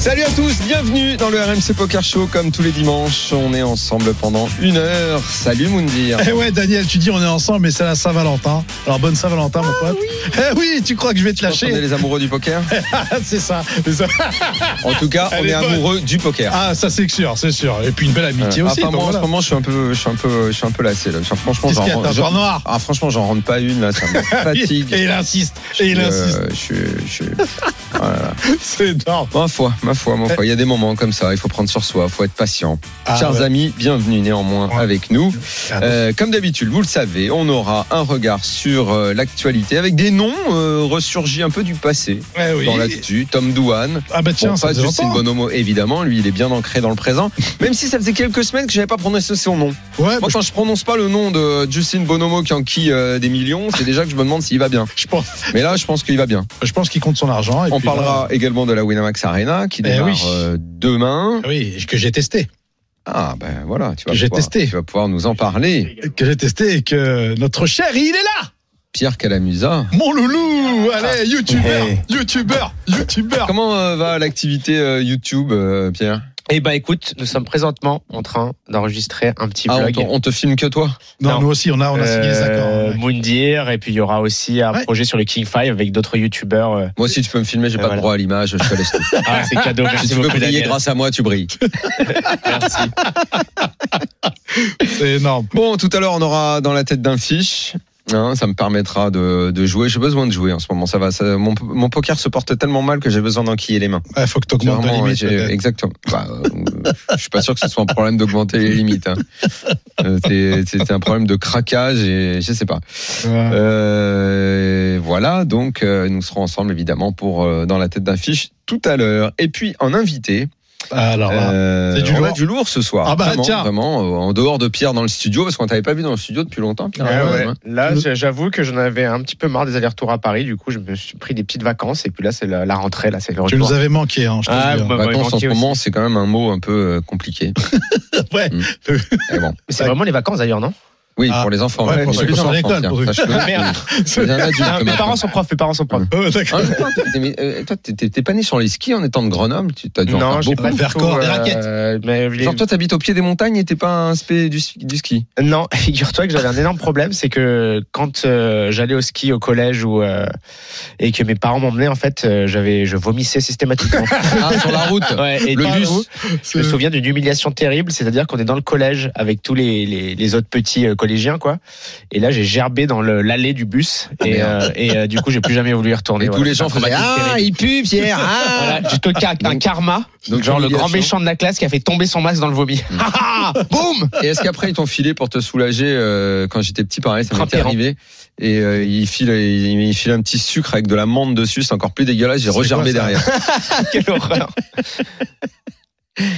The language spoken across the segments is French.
Salut à tous, bienvenue dans le RMC Poker Show comme tous les dimanches. On est ensemble pendant une heure. Salut Moundir. Eh ouais, Daniel, tu dis on est ensemble, mais c'est la Saint-Valentin. Alors bonne Saint-Valentin, mon pote. Eh oui, tu crois que je vais te On est lâcher les amoureux du poker? C'est ça. En tout cas, Elle on est amoureux du poker. Ah, ça c'est sûr, c'est sûr. Et puis une belle amitié Euh, aussi. enfin, en ce moment, je suis un peu, je suis un peu, je suis un peu lassé. Là. Enfin, franchement, j'en noir? Ah, franchement, j'en rentre pas une là, ça me fatigue. Et il insiste. Et il Euh, insiste. je suis, je suis- voilà. C'est énorme. Ma foi, ma foi, ma foi. Il y a des moments comme ça. Il faut prendre sur soi. Il faut être patient. Ah, Chers ouais. amis, bienvenue néanmoins Ouais. avec nous. Ah, Euh, comme d'habitude, vous le savez, on aura un regard sur euh, l'actualité avec des noms euh, ressurgis un peu du passé eh oui. dans l'actu. Tom Douane. Ah bah tiens, Bon, ça pas Justin. Bonomo, évidemment. Lui, il est bien ancré dans le présent. Même si ça faisait quelques semaines que j'avais pas prononcé son nom. Ouais, Moi, quand je prononce pas le nom de Justin Bonomo qui enquille des millions, c'est déjà que je me demande s'il va bien. je pense, Mais là, je pense qu'il va bien. je pense qu'il compte son argent. et On puis parlera également de la Winamax Arena qui Eh démarre oui. euh, demain. là, oui, que j'ai testé. Ah ben voilà, tu vas, J'ai pouvoir, testé. tu vas pouvoir nous en parler. Que j'ai testé et que notre cher, il est là. Pierre Calamusa. Mon loulou. Allez, youtubeur, youtubeur, youtubeur. Comment euh, va l'activité euh, YouTube, Pierre? Eh ben écoute, nous sommes présentement en train d'enregistrer un petit ah, on, vlog. te, on te filme que toi? Non, Non. nous aussi, on a, on a signé les accords. Euh, ouais. Moundir, et puis il y aura aussi un Ouais. projet sur le King 5 avec d'autres youtubeurs. euh. Moi aussi, tu peux me filmer, j'ai Euh, pas voilà. de droit à l'image, je te laisse tout. Ah, c'est cadeau, si merci tu veux briller grâce à moi, tu brilles. Merci. C'est énorme. Bon, tout à l'heure, on aura dans la tête d'un fiche. Hein, ça me permettra de, de jouer. J'ai besoin de jouer en ce moment. Ça va. ça- mon, mon poker se porte tellement mal que j'ai besoin d'enquiller les mains. Il faut que tu augmentes ta Clairement, limite. j'ai- peut-être. exactement. Bah, euh, je suis pas sûr que ce soit un problème d'augmenter les limites. hein. Euh, c'est- un problème de craquage et je sais pas. Ouais. Euh, voilà, donc euh, nous serons ensemble évidemment pour dans la tête d'un fiche tout à l'heure. Et puis en invité, Alors là. euh, c'est du on a lourd. du lourd ce soir. Ah bah, vraiment, tiens. vraiment, euh, en dehors de Pierre dans le studio parce qu'on t'avait pas vu dans le studio depuis longtemps. Pierre, Ouais, hein. Là, j'avoue que j'en avais un petit peu marre des allers-retours à Paris. Du coup, je me suis pris des petites vacances. Et puis là, c'est la, la rentrée. Là, c'est le Tu retour. nous avais manqué, hein, je te Ah, dis, hein. bah, Vacances en ce moment, c'est quand même un mot un peu euh, compliqué. Ouais. Mm. Mais bon, C'est vraiment les vacances d'ailleurs, non? Oui, Ah. pour les enfants. Ouais, pour à enfants, l'école, Mes parents sont profs. Mes parents sont profs. Toi, t'es- pas né sur les skis en étant de Grenoble? Tu as dû Non, j'ai pas Vercors, des euh, raquettes. les- Genre toi t'habites au pied des montagnes et t'es pas un spé du, ski. Non, figure-toi que j'avais un énorme problème, c'est que quand euh, j'allais au ski au collège ou euh, et que mes parents m'emmenaient, en fait, j'avais, je vomissais systématiquement. Ah sur la route. Ouais, et Le bus. coup, je me souviens d'une humiliation terrible, c'est-à-dire qu'on est dans le collège avec tous les, les, les autres petits euh, collégiens, quoi. Et là, j'ai gerbé dans l'allée du bus Ah, et, euh, et euh, du coup, j'ai plus jamais voulu y retourner. Et tous les gens traumatisme Ah il pue Pierre ah Voilà, toqué un, Donc- karma, donc genre le grand méchant de la classe qui a fait tomber son masque dans le vomi. Ah, ah, Boum Et est-ce qu'après ils t'ont filé pour te soulager euh, quand j'étais petit pareil ça m'était Frappérant. arrivé et il file il, il file un petit sucre avec de la menthe dessus c'est encore plus dégueulasse j'ai regerbé derrière. Quelle horreur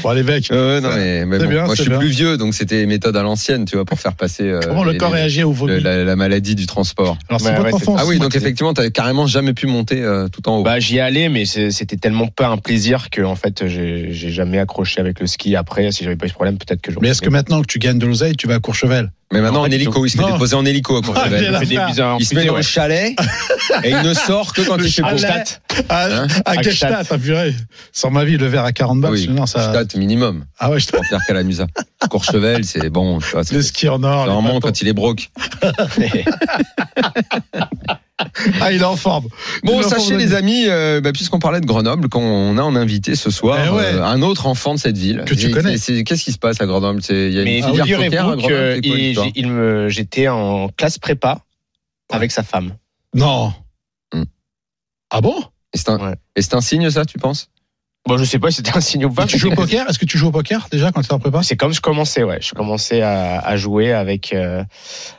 Bon, mecs, Euh, ouais, non mais, mais C'est bon, bien, moi je suis bien. plus vieux donc c'était méthode à l'ancienne tu vois pour faire passer euh, comment le les- corps réagit au vomi la, la maladie du transport. Alors, c'est Ouais, Ah oui donc effectivement t'avais carrément jamais pu monter euh, tout en haut. Bah j'y allais, mais c'était tellement pas un plaisir que en fait j'ai jamais accroché avec le ski. Après, si j'avais pas eu ce problème, peut-être que j'aurais. Mais est-ce que maintenant que tu gagnes de l'oseille, tu vas à Courchevel mais maintenant en hélico il se fait Non. déposer en hélico à Courchevel. Ah, il se met dans ouais. le chalet et il ne sort que quand Le il fait beau. À, Hein à À Gestadt, ah, purée. Sans ma vie, le verre à 40 balles, Oui, non, ça. Stade minimum Ah ouais, je te- pour Pierre Calamusa. Courchevel, c'est bon. tu vois, le ski en or. Normalement, quand il est broke. Ah, il est en forme. Bon, sachez forme, les amis, euh, bah, puisqu'on parlait de Grenoble, qu'on a en invité ce soir Eh ouais. euh, un autre enfant de cette ville. Que tu connais. Qu'est-ce qui se passe à Grenoble? C'est- Il y a une filière j'étais en classe prépa avec sa femme. Non. Hmm. Ah bon? Et c'est un, Ouais. et c'est un signe, ça, tu penses? Bon, je sais pas si c'était un signe ou pas. Tu joues au poker? Est-ce que tu joues au poker déjà quand tu es en prépa? C'est comme je commençais, ouais. Je commençais à, à jouer avec euh,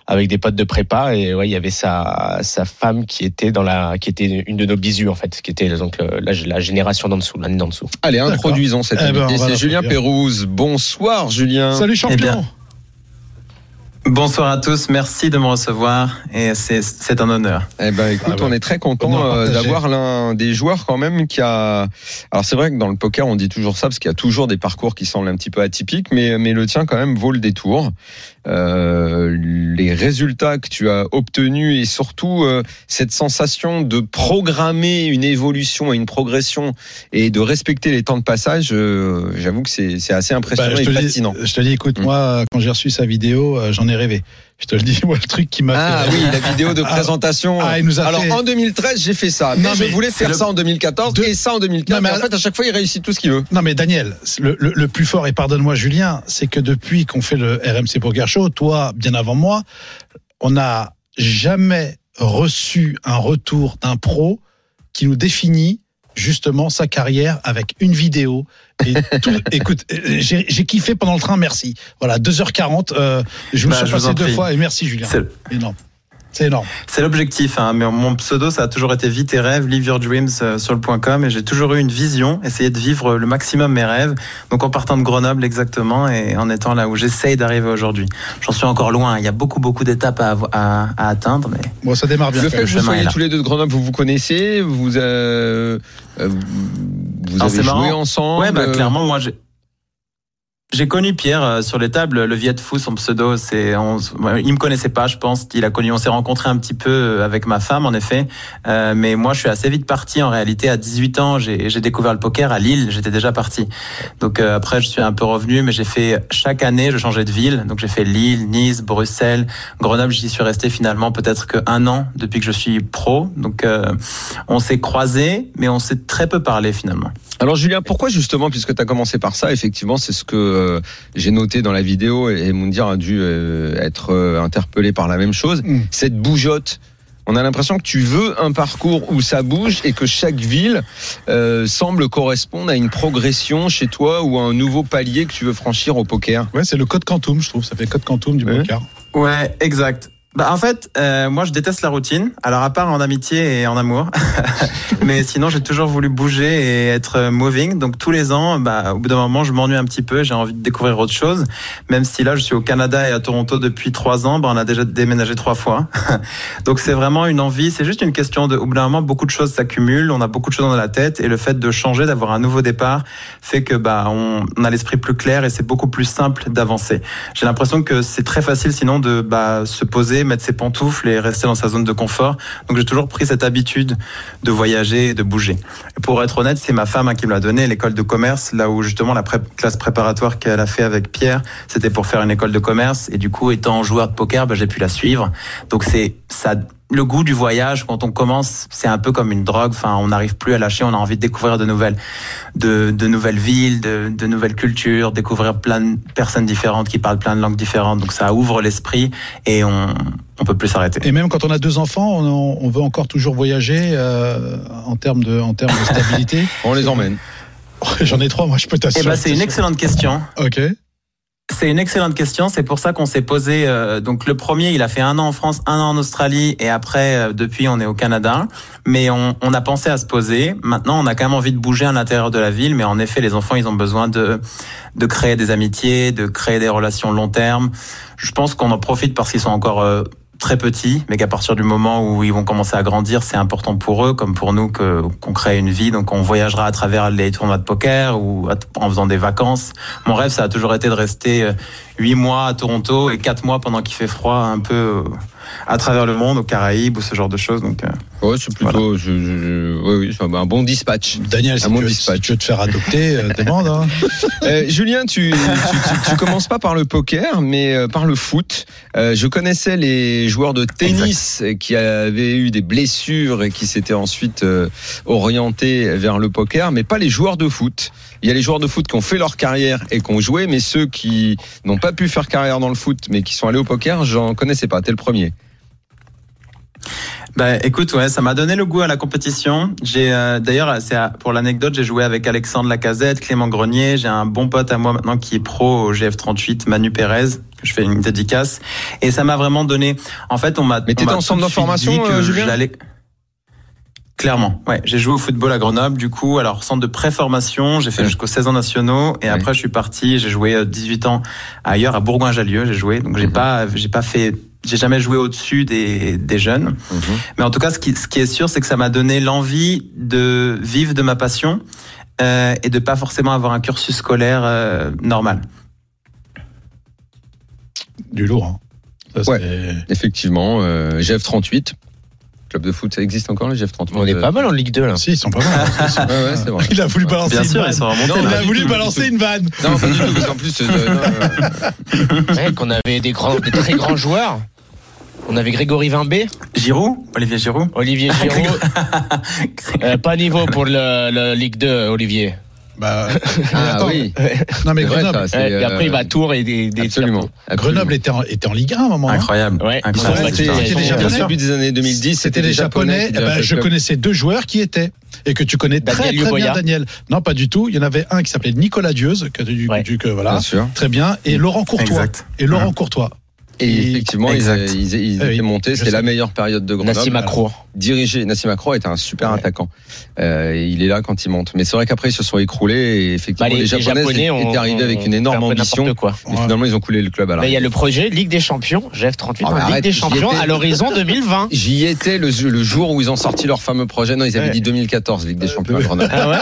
avec des potes de prépa et ouais, il y avait sa sa femme qui était dans la qui était une de nos bisus en fait, qui était donc euh, la, la génération d'en dessous, l'année d'en dessous. Allez, introduisons cet Eh ben, C'est Julien. Pérouse. Bonsoir, Julien. Salut champion Eh bien, Bonsoir à tous, merci de me recevoir et c'est un honneur. Eh ben écoute, Ah ouais. on est très content euh, d'avoir l'un des joueurs quand même qui a. Alors c'est vrai que dans le poker on dit toujours ça parce qu'il y a toujours des parcours qui semblent un petit peu atypiques, mais mais le tien quand même vaut le détour. Euh, les résultats que tu as obtenus et surtout euh, cette sensation de programmer une évolution et une progression et de respecter les temps de passage, euh, j'avoue que c'est c'est assez Bah, impressionnant je, et te dis, fascinant. je te dis, écoute, Mm. moi, quand j'ai reçu sa vidéo, j'en ai rêvé. Je te le dis, moi, le truc qui m'a Ah fait. oui, la vidéo de Ah, présentation. ah, il nous a Alors fait- en 2013, j'ai fait ça. Mais Non, je mais voulais faire le- ça en 2014 De- et ça en 2015. Non, mais mais en alors- fait, à chaque fois, il réussit tout ce qu'il veut. Non, mais Daniel, le, le- le plus fort, et pardonne-moi, Julien, c'est que depuis qu'on fait le RMC Poker Show, toi, bien avant moi, on n'a jamais reçu un retour d'un pro qui nous définit justement sa carrière avec une vidéo et tout. écoute, j'ai kiffé pendant le train, merci. Voilà, 2h40, euh, je me Bah, suis passé deux prie. fois et merci Julien. C'est Énorme. C'est énorme. c'est l'objectif, hein, mais mon pseudo ça a toujours été Vite tes rêves, live your dreams euh, sur le point .com et j'ai toujours eu une vision, essayer de vivre le maximum mes rêves. Donc en partant de Grenoble exactement et en étant là où j'essaye d'arriver aujourd'hui. J'en suis encore loin, il y a beaucoup beaucoup d'étapes à, avo- à, à atteindre, mais Bon, ça démarre bien. Le fait que vous soyez tous les deux de Grenoble, vous vous connaissez, vous, euh, euh, vous avez joué marrant. ensemble. Ouais, bah, clairement, moi, j'ai. J'ai connu Pierre euh, sur les tables, le Viet Fou, son pseudo, c'est, on, il me connaissait pas, je pense. Il a connu, on s'est rencontré un petit peu euh, avec ma femme, en effet. Euh, mais moi, je suis assez vite parti. En réalité, à 18 ans, j'ai j'ai découvert le poker à Lille. J'étais déjà parti. Donc euh, après, je suis un peu revenu, mais j'ai fait chaque année, je changeais de ville. Donc j'ai fait Lille, Nice, Bruxelles, Grenoble. J'y suis resté finalement peut-être que un an depuis que je suis pro. Donc euh, on s'est croisés, mais on s'est très peu parlé finalement. Alors Julien, pourquoi justement, puisque tu as commencé par ça, effectivement, c'est ce que euh, j'ai noté dans la vidéo et Moundir a dû euh, être euh, interpellé par la même chose, Mm. cette bougeotte. On a l'impression que tu veux un parcours où ça bouge et que chaque ville euh, semble correspondre à une progression chez toi ou à un nouveau palier que tu veux franchir au poker. Ouais, c'est le code Quantum, je trouve. Ça fait code Quantum du Ouais. poker. Ouais, exact. Bah en fait, euh, moi je déteste la routine. Alors à part en amitié et en amour, mais sinon j'ai toujours voulu bouger et être moving. Donc tous les ans, bah au bout d'un moment, je m'ennuie un petit peu. J'ai envie de découvrir autre chose. Même si là je suis au Canada et à Toronto depuis trois ans, bah on a déjà déménagé trois fois. Donc c'est vraiment une envie. C'est juste une question de. Au bout d'un moment, beaucoup de choses s'accumulent. On a beaucoup de choses dans la tête et le fait de changer, d'avoir un nouveau départ, fait que bah on a l'esprit plus clair et c'est beaucoup plus simple d'avancer. J'ai l'impression que c'est très facile sinon de bah, se poser, mettre ses pantoufles et rester dans sa zone de confort. Donc j'ai toujours pris cette habitude de voyager et de bouger. Et pour être honnête, c'est ma femme hein, qui me l'a donné, l'école de commerce, là où justement la classe préparatoire qu'elle a fait avec Pierre, c'était pour faire une école de commerce. Et du coup, étant joueur de poker, bah, j'ai pu la suivre. Donc c'est ça. Le goût du voyage, quand on commence, c'est un peu comme une drogue. Enfin, on n'arrive plus à lâcher. On a envie de découvrir de nouvelles, de, de nouvelles villes, de, de nouvelles cultures, découvrir plein de personnes différentes qui parlent plein de langues différentes. Donc ça ouvre l'esprit et on on peut plus s'arrêter. Et même quand on a deux enfants, on, on veut encore toujours voyager euh, en termes de en termes de stabilité. On les emmène. J'en ai trois, moi je peux Eh t'assurer. ben, c'est une excellente question. Ok. C'est une excellente question. C'est pour ça qu'on s'est posé. euh, donc le premier, il a fait un an en France, un an en Australie, et après, euh, depuis, on est au Canada. Mais on, on a pensé à se poser. Maintenant, on a quand même envie de bouger à l'intérieur de la ville. Mais en effet, les enfants, ils ont besoin de de créer des amitiés, de créer des relations long terme. Je pense qu'on en profite parce qu'ils sont encore euh, très petits, mais qu'à partir du moment où ils vont commencer à grandir, c'est important pour eux, comme pour nous, qu'on crée une vie. Donc, on voyagera à travers les tournois de poker ou en faisant des vacances. Mon rêve, ça a toujours été de rester euh, huit mois à Toronto et quatre mois pendant qu'il fait froid, un peu euh, à travers le monde, aux Caraïbes ou ce genre de choses. Donc, euh, Ouais, c'est plutôt, je, je- je- ouais, oui, c'est un bon dispatch. Daniel, si À tu, mon veux, dispatch. si tu veux te faire adopter, euh, demande. Hein. Euh, Julien, tu, tu, tu, tu commences pas par le poker, mais euh, par le foot. Euh, je connaissais les joueurs de tennis qui avaient eu des blessures et qui s'étaient ensuite euh, orientés vers le poker, mais pas les joueurs de foot. Il y a les joueurs de foot qui ont fait leur carrière et qui ont joué, mais ceux qui n'ont pas pu faire carrière dans le foot, mais qui sont allés au poker, j'en connaissais pas. T'es le premier. Bah, écoute, ouais, ça m'a donné le goût à la compétition. J'ai euh, d'ailleurs, c'est pour l'anecdote, j'ai joué avec Alexandre Lacazette, Clément Grenier. J'ai un bon pote à moi maintenant qui est pro au GF38, Manu Pérez. que Je fais une dédicace et ça m'a vraiment donné. En fait, on m'a. Mais t'étais en centre d'information, dit que euh, Julien Clairement, ouais. J'ai joué au football à Grenoble, du coup, alors centre de préformation, j'ai fait Ouais. jusqu'aux 16 ans nationaux, et Ouais. après je suis parti, j'ai joué euh, 18 ans ailleurs, à Bourgoin-Jallieu, j'ai joué, donc j'ai Mhm. pas, j'ai pas fait, j'ai jamais joué au-dessus des, des jeunes. Mhm. Mais en tout cas, ce qui, ce qui est sûr, c'est que ça m'a donné l'envie de vivre de ma passion euh, et de pas forcément avoir un cursus scolaire euh, normal. Du lourd. Hein. Ça, Ouais. Effectivement, euh, GF38, club de foot, ça existe encore le GF38 On est pas mal en Ligue 2 là. Si, ils sont pas mal. hein. Ouais, ouais, c'est vrai. Il a voulu balancer Bien une sûr, vanne. ils sont remontés. Non, Il pas a voulu balancer une vanne. Non, pas du tout, parce qu'en plus, euh, euh, Ouais, qu'on avait des, grands, des très grands joueurs. On avait Grégory Vimbé, Giroud, Olivier Giroud. Olivier Giroud. Euh, pas niveau pour le, le Ligue 2, Olivier. Bah, ah attends, oui, Non, mais c'est vrai, Grenoble, ça, Ouais, c'est, et après, euh, il va à Tours et des, des absolument. absolument. Grenoble était en, était en Ligue 1 à un moment. hein. Incroyable. Ouais. Incroyable. Ouais, C'était déjà Japonais. au début des années 2010, C'était des Japonais. Eh ben, je connaissais deux joueurs qui étaient et que tu connais très, Daniel très Luboya. bien, Daniel. Non, pas du tout. Il y en avait un qui s'appelait Nicolas Dieuze, que, tu- Ouais. tu- que- voilà, Bien sûr. très bien, et Laurent Courtois. Exact. Et Laurent Courtois. Et effectivement, ils, Exact. ils, ils Ah oui, étaient montés. sais. la meilleure période de Grenoble. Nassim Akro. Dirigé, Nassim Akro était un super Ouais. attaquant. Euh, il est là quand il monte. Mais c'est vrai qu'après, ils se sont écroulés et effectivement, Bah, les, Japonais, ont- étaient arrivés avec une énorme ambition. quoi. Mais finalement, ils ont coulé le club il y a le projet Ligue des Champions, GF38, Ah, en mais Ligue arrête, des Champions à l'horizon 2020. J'y étais le, le jour où ils ont sorti leur fameux projet. Non, ils avaient Ouais. dit 2014, Ligue des Champions à Grenoble. Ah ouais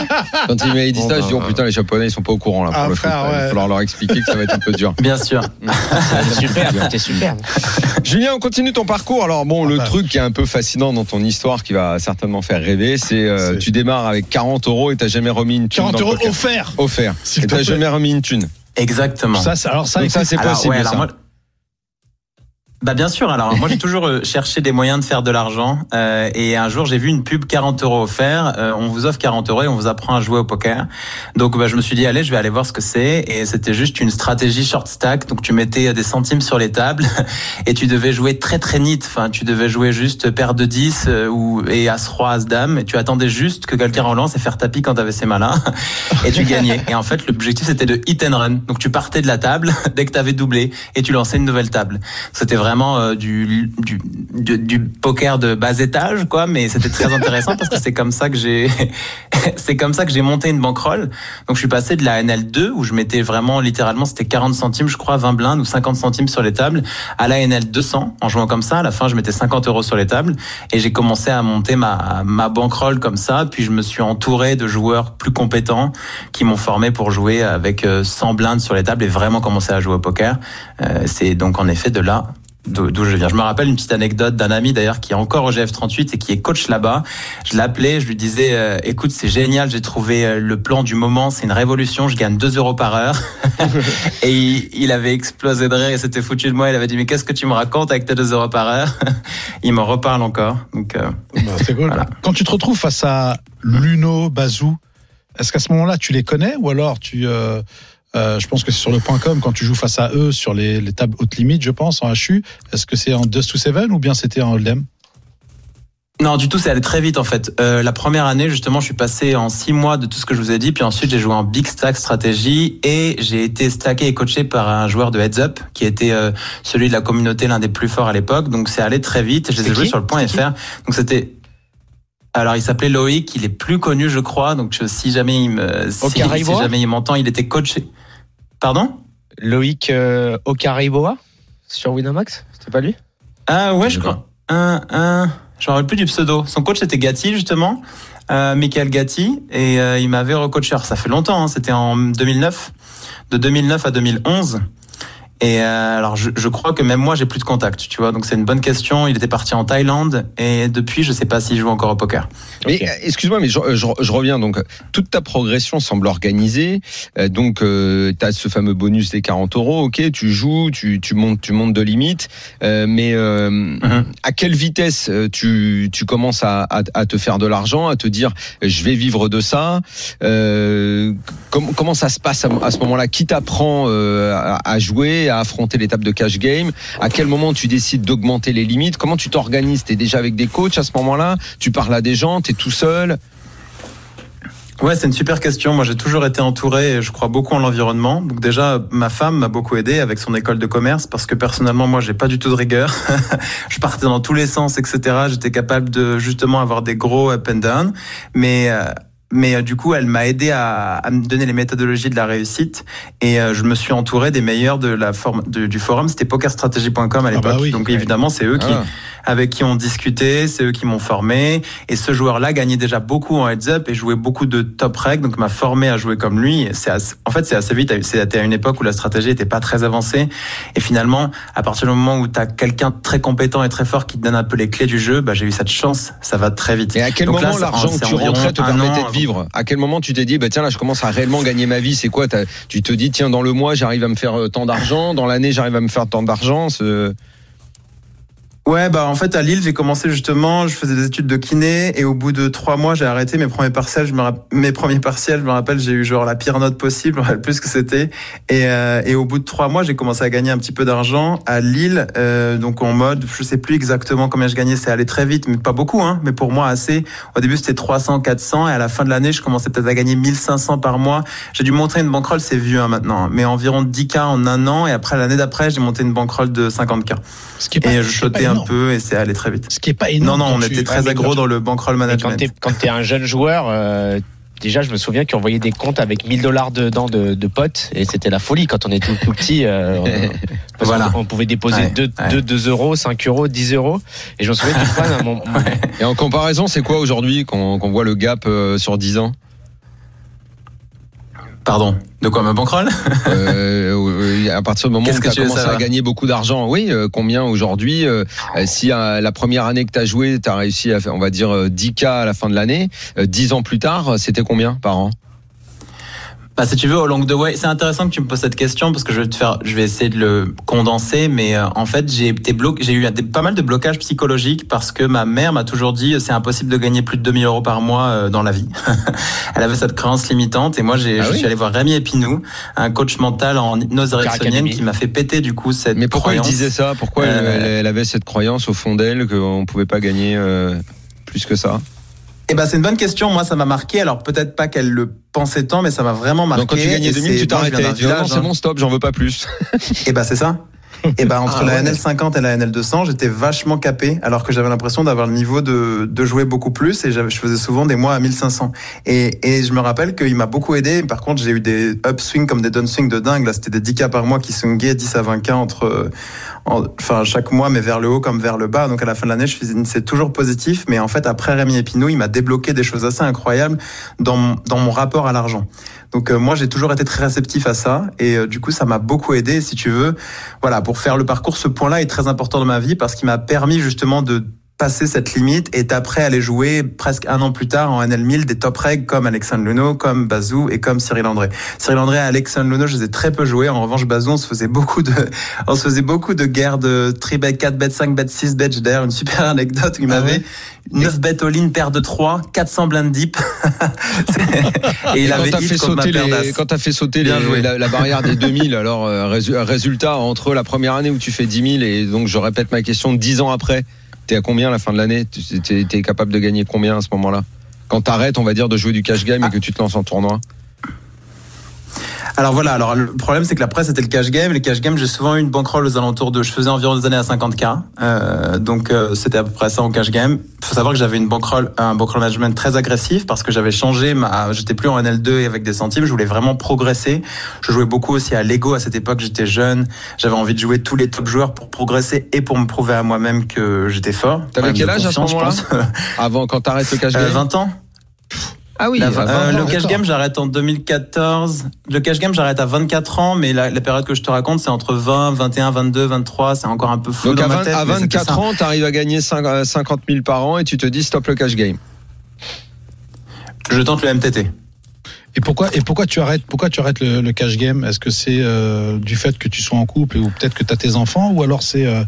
Quand ils m'avaient dit ça, je dis, oh putain, les Japonais, ils sont pas au courant, là, pour Ah, le. Il va falloir leur expliquer que ça va être un peu dur. Bien sûr. Super, super. Julien, on continue ton parcours. Alors bon, Ah le bah. truc qui est un peu fascinant dans ton histoire, qui va certainement faire rêver, c'est euh, tu démarres avec 40 euros et t'as jamais remis une thune 40 dans le euros offert. S'il Et t'as jamais remis une thune. Exactement. Ça, c'est- alors ça, Donc ça, c'est Alors, possible. ouais, alors ça. moi- Bah bien sûr. Alors moi j'ai toujours euh, cherché des moyens de faire de l'argent euh, et un jour j'ai vu une pub 40 euros offert. Euh, on vous offre 40 euros et on vous apprend à jouer au poker. Donc bah, je me suis dit allez je vais aller voir ce que c'est et c'était juste une stratégie short stack. Donc tu mettais des centimes sur les tables et tu devais jouer très très neat. Enfin tu devais jouer juste paire de 10 euh, ou et as roi as dame. Et tu attendais juste que quelqu'un relance et faire tapis quand t'avais ses malins et tu gagnais. Et en fait l'objectif c'était de hit and run. Donc tu partais de la table dès que t'avais doublé et tu lançais une nouvelle table. C'était vraiment euh, du, du, poker de bas étage, quoi. Mais c'était très intéressant parce que c'est comme ça que j'ai c'est comme ça que j'ai monté une bankroll. Donc je suis passé de la NL2 où je mettais vraiment littéralement c'était 40 centimes, je crois, 20 blindes ou 50 centimes sur les tables, à la NL 200 en jouant comme ça. À la fin, je mettais 50 euros sur les tables et j'ai commencé à monter ma ma comme ça. Puis je me suis entouré de joueurs plus compétents qui m'ont formé pour jouer avec euh, 100 blindes sur les tables et vraiment commencer à jouer au poker. Euh, c'est donc en effet de là d'où d'où je viens. Je me rappelle une petite anecdote d'un ami d'ailleurs qui est encore au GF38 et qui est coach là-bas. Je l'appelais, je lui disais euh, écoute c'est génial, j'ai trouvé euh, le plan du moment, c'est une révolution, je gagne 2 euros par heure. et il, il avait explosé de rire et s'était foutu de moi. Il avait dit mais qu'est-ce que tu me racontes avec tes 2 euros par heure? Il m'en reparle encore. Donc euh, Bah, c'est cool. Voilà. Quand tu te retrouves face à Luno, Bazou, est-ce qu'à ce moment-là, tu les connais ou alors tu. euh, euh, je pense que c'est sur le point com quand tu joues face à eux sur les, les tables haute limite, je pense, en HU. Est-ce que c'est en Dust to Seven ou bien c'était en Hold'em Non, du tout, c'est allé très vite en fait. Euh, la première année, justement, je suis passé en six mois de tout ce que je vous ai dit, puis ensuite j'ai joué en Big Stack Stratégie et j'ai été stacké et coaché par un joueur de Heads Up qui était euh, celui de la communauté l'un des plus forts à l'époque. Donc c'est allé très vite. Je les ai joués sur le point FR. Donc c'était alors il s'appelait Loïc, il est plus connu, je crois. Donc je- si jamais il me si, si Caraibois jamais il m'entend, il était coaché. Pardon Loïc euh, Okariboa sur Winamax, c'était pas lui? Ah ouais, je crois. Un, un, je me rappelle plus du pseudo. Son coach c'était Gatti justement, euh, Michael Gatti, et euh, il m'avait recoaché. Alors, ça fait longtemps, hein, c'était en 2009, de 2009 à 2011. Et euh, alors je, je crois que même moi j'ai plus de contact, tu vois. Donc c'est une bonne question. Il était parti en Thaïlande et depuis je sais pas s'il joue encore au poker. Mais Ok. euh, excuse-moi, mais je, je- je reviens. Donc, toute ta progression semble organisée. Euh, donc, tu as ce fameux bonus des 40 euros. Ok, tu joues, tu, tu montes, tu montes de limite. Euh, mais euh, Mhm. à quelle vitesse euh, tu, tu commences à, à, à te faire de l'argent, à te dire je vais vivre de ça? Euh, com- Comment ça se passe à, à ce moment-là? Qui t'apprend euh, à, à jouer, à affronter l'étape de cash game À quel moment tu décides d'augmenter les limites? Comment tu t'organises? T'es déjà avec des coachs à ce moment-là? Tu parles à des gens? T'es tout seul? Ouais, c'est une super question. Moi, j'ai toujours été entouré et je crois beaucoup en l'environnement. Donc déjà, ma femme m'a beaucoup aidé avec son école de commerce parce que personnellement, moi, j'ai pas du tout de rigueur. je partais dans tous les sens, etc. J'étais capable de justement avoir des gros up and down. Mais euh, mais euh, du coup, elle m'a aidé à, à, me donner les méthodologies de la réussite et euh, je me suis entouré des meilleurs de la forme de, du forum. C'était pokerstrategy.com à l'époque. Ah bah oui. Donc évidemment, c'est eux qui Ah. avec qui on discutait, c'est eux qui m'ont formé. Et ce joueur-là gagnait déjà beaucoup en heads-up et jouait beaucoup de top reg, donc m'a formé à jouer comme lui. C'est en fait, c'est assez vite. C'était à une époque où la stratégie était pas très avancée. Et finalement, à partir du moment où tu as quelqu'un de très compétent et très fort qui te donne un peu les clés du jeu, bah, j'ai eu cette chance. Ça va très vite. Et à quel Donc moment l'argent que tu rentrais te permettait de À quel moment tu t'es dit, bah tiens là je commence à réellement gagner ma vie C'est quoi Tu te dis, tiens dans le mois j'arrive à me faire euh, tant d'argent, dans l'année j'arrive à me faire tant d'argent. Ouais, bah en fait à Lille j'ai commencé justement, je faisais des études de kiné et au bout de trois mois j'ai arrêté mes premiers partiels. Je me rapp- mes premiers partiels, je me rappelle, j'ai eu genre la pire note possible, rappelle plus que c'était. Et, euh, et au bout de trois mois j'ai commencé à gagner un petit peu d'argent à Lille, euh, donc en mode, je sais plus exactement combien je gagnais, c'est allé très vite, mais pas beaucoup, hein, mais pour moi assez. Au début c'était 300, 400 et à la fin de l'année je commençais peut-être à gagner 1500 par mois. J'ai dû monter une bankroll, c'est vieux hein, maintenant, mais environ 10K en un an et après l'année d'après j'ai monté une bankroll de 50K. Ce qui est pas, Et je pas chotais un peu et c'est allé très vite. Ce qui est pas Non, énorme. non, on quand était tu- très mais dans le bankroll Et quand management. t'es quand t'es un jeune joueur, euh, déjà je me souviens qu'on voyait des comptes avec 1000 dollars dedans de, de potes et c'était la folie quand on était tout, tout petit. euh, on- parce Voilà. On pouvait déposer Ouais, 2 ouais. 2 euros, 5 euros, 10 euros. Et je me souviens d'une fois, mon- mon- Et en comparaison, c'est quoi aujourd'hui qu'on qu'on voit le gap euh, sur 10 ans? Pardon. De quoi, ma bankroll Euh, euh, à partir du moment où tu as commencé à gagner beaucoup d'argent, oui, euh, combien aujourd'hui euh, euh, Si euh, la première année que tu as joué, tu as réussi à faire, on va dire, euh, 10K à la fin de l'année, euh, 10 ans plus tard, euh, c'était combien par an? Bah, si tu veux, au long the way, c'est intéressant que tu me poses cette question parce que je vais te faire, je vais essayer de le condenser, mais euh, en fait, j'ai été bloqué, j'ai eu des- pas mal de blocages psychologiques parce que ma mère m'a toujours dit euh, c'est impossible de gagner plus de 2000 euros par mois euh, dans la vie. Elle avait cette croyance limitante et moi, j'ai, Ah je oui suis allé voir Rémi Epinou, un coach mental en hypnose ericksonienne qui m'a fait péter du coup cette Mais pourquoi elle croyance. disait ça? Pourquoi elle, Euh, elle- elle avait cette croyance au fond d'elle qu'on pouvait pas gagner plus que ça? Eh ben, c'est une bonne question. Moi, ça m'a marqué. Alors, peut-être pas qu'elle le pensait tant, mais ça m'a vraiment marqué. Donc quand tu gagnais Et 2000, c'est- tu t'arrêtais. village, c'est hein. bon, stop, j'en veux pas plus. Et ben c'est ça. Et ben entre Ah la ouais. NL50 et la NL200, j'étais vachement capé, alors que j'avais l'impression d'avoir le niveau de, de jouer beaucoup plus, et je faisais souvent des mois à 1500. Et, et je me rappelle qu'il m'a beaucoup aidé. Par contre, j'ai eu des upswings comme des downswings de dingue. Là, c'était des 10K par mois qui swingaient 10 à 20K entre, en- enfin chaque mois, mais vers le haut comme vers le bas. Donc à la fin de l'année, je faisais, c'est toujours positif. Mais en fait, après Rémi Epinou, il m'a débloqué des choses assez incroyables dans mon, dans mon rapport à l'argent. Donc euh, moi j'ai toujours été très réceptif à ça. Et euh, du coup ça m'a beaucoup aidé si tu veux. Voilà pour faire le parcours ce point-là est très important dans ma vie parce qu'il m'a permis justement de passer cette limite et d'après aller jouer presque un an plus tard en NL1000 des top regs comme Alexandre Luno, comme Bazou et comme Cyril André. Cyril André et Alexandre Luno, je les ai très peu joués. En revanche, Bazou, on se faisait beaucoup de, on se faisait beaucoup de guerres de 3 bet, 4 bet, 5 bet, 6 bet. J'ai d'ailleurs une super anecdote où il Ah m'avait ouais 9 bet all-in, paire de 3, 400 blind deep. et il quand avait t'as fait sauter les, quand t'as fait sauter Bien les- joué. la, la barrière des 2000, alors euh, résu- résultat entre la première année où tu fais 10 000 et donc je répète ma question, 10 ans après, t'es à combien à la fin de l'année Tu- T'es capable de gagner combien à ce moment-là? Quand t'arrêtes, on va dire, de jouer du cash game et que tu te lances en tournoi Alors voilà, alors le problème c'est que la presse c'était le cash game. Les cash games, j'ai souvent eu une bankroll aux alentours de, je faisais environ des années à 50k, euh, donc euh, c'était à peu près ça en cash game. Faut savoir que j'avais une bankroll, un bankroll management très agressif parce que j'avais changé ma, j'étais plus en NL2 et avec des centimes, je voulais vraiment progresser. Je jouais beaucoup aussi à Lego à cette époque, j'étais jeune, j'avais envie de jouer tous les top joueurs pour progresser et pour me prouver à moi-même que j'étais fort. T'avais quel âge à ce moment-là. Avant, quand t'arrêtes le cash game Euh, 20 ans. Ah oui, La- à 20 euh, ans, le cash game, j'arrête en 2014. Le cash game, j'arrête à 24 ans, mais la, la période que je te raconte, c'est entre 20, 21, 22, 23. C'est encore un peu flou Donc dans à, ma 20 tête. à mais c'était 24 ça. ans, t'arrives à gagner 5 euh, 50 000 par an et tu te dis stop le cash game. Je tente le MTT. Et pourquoi, et pourquoi tu arrêtes, pourquoi tu arrêtes le, cash game? Est-ce que c'est euh, du fait que tu sois en couple ou peut-être que tu as tes enfants ou alors c'est euh,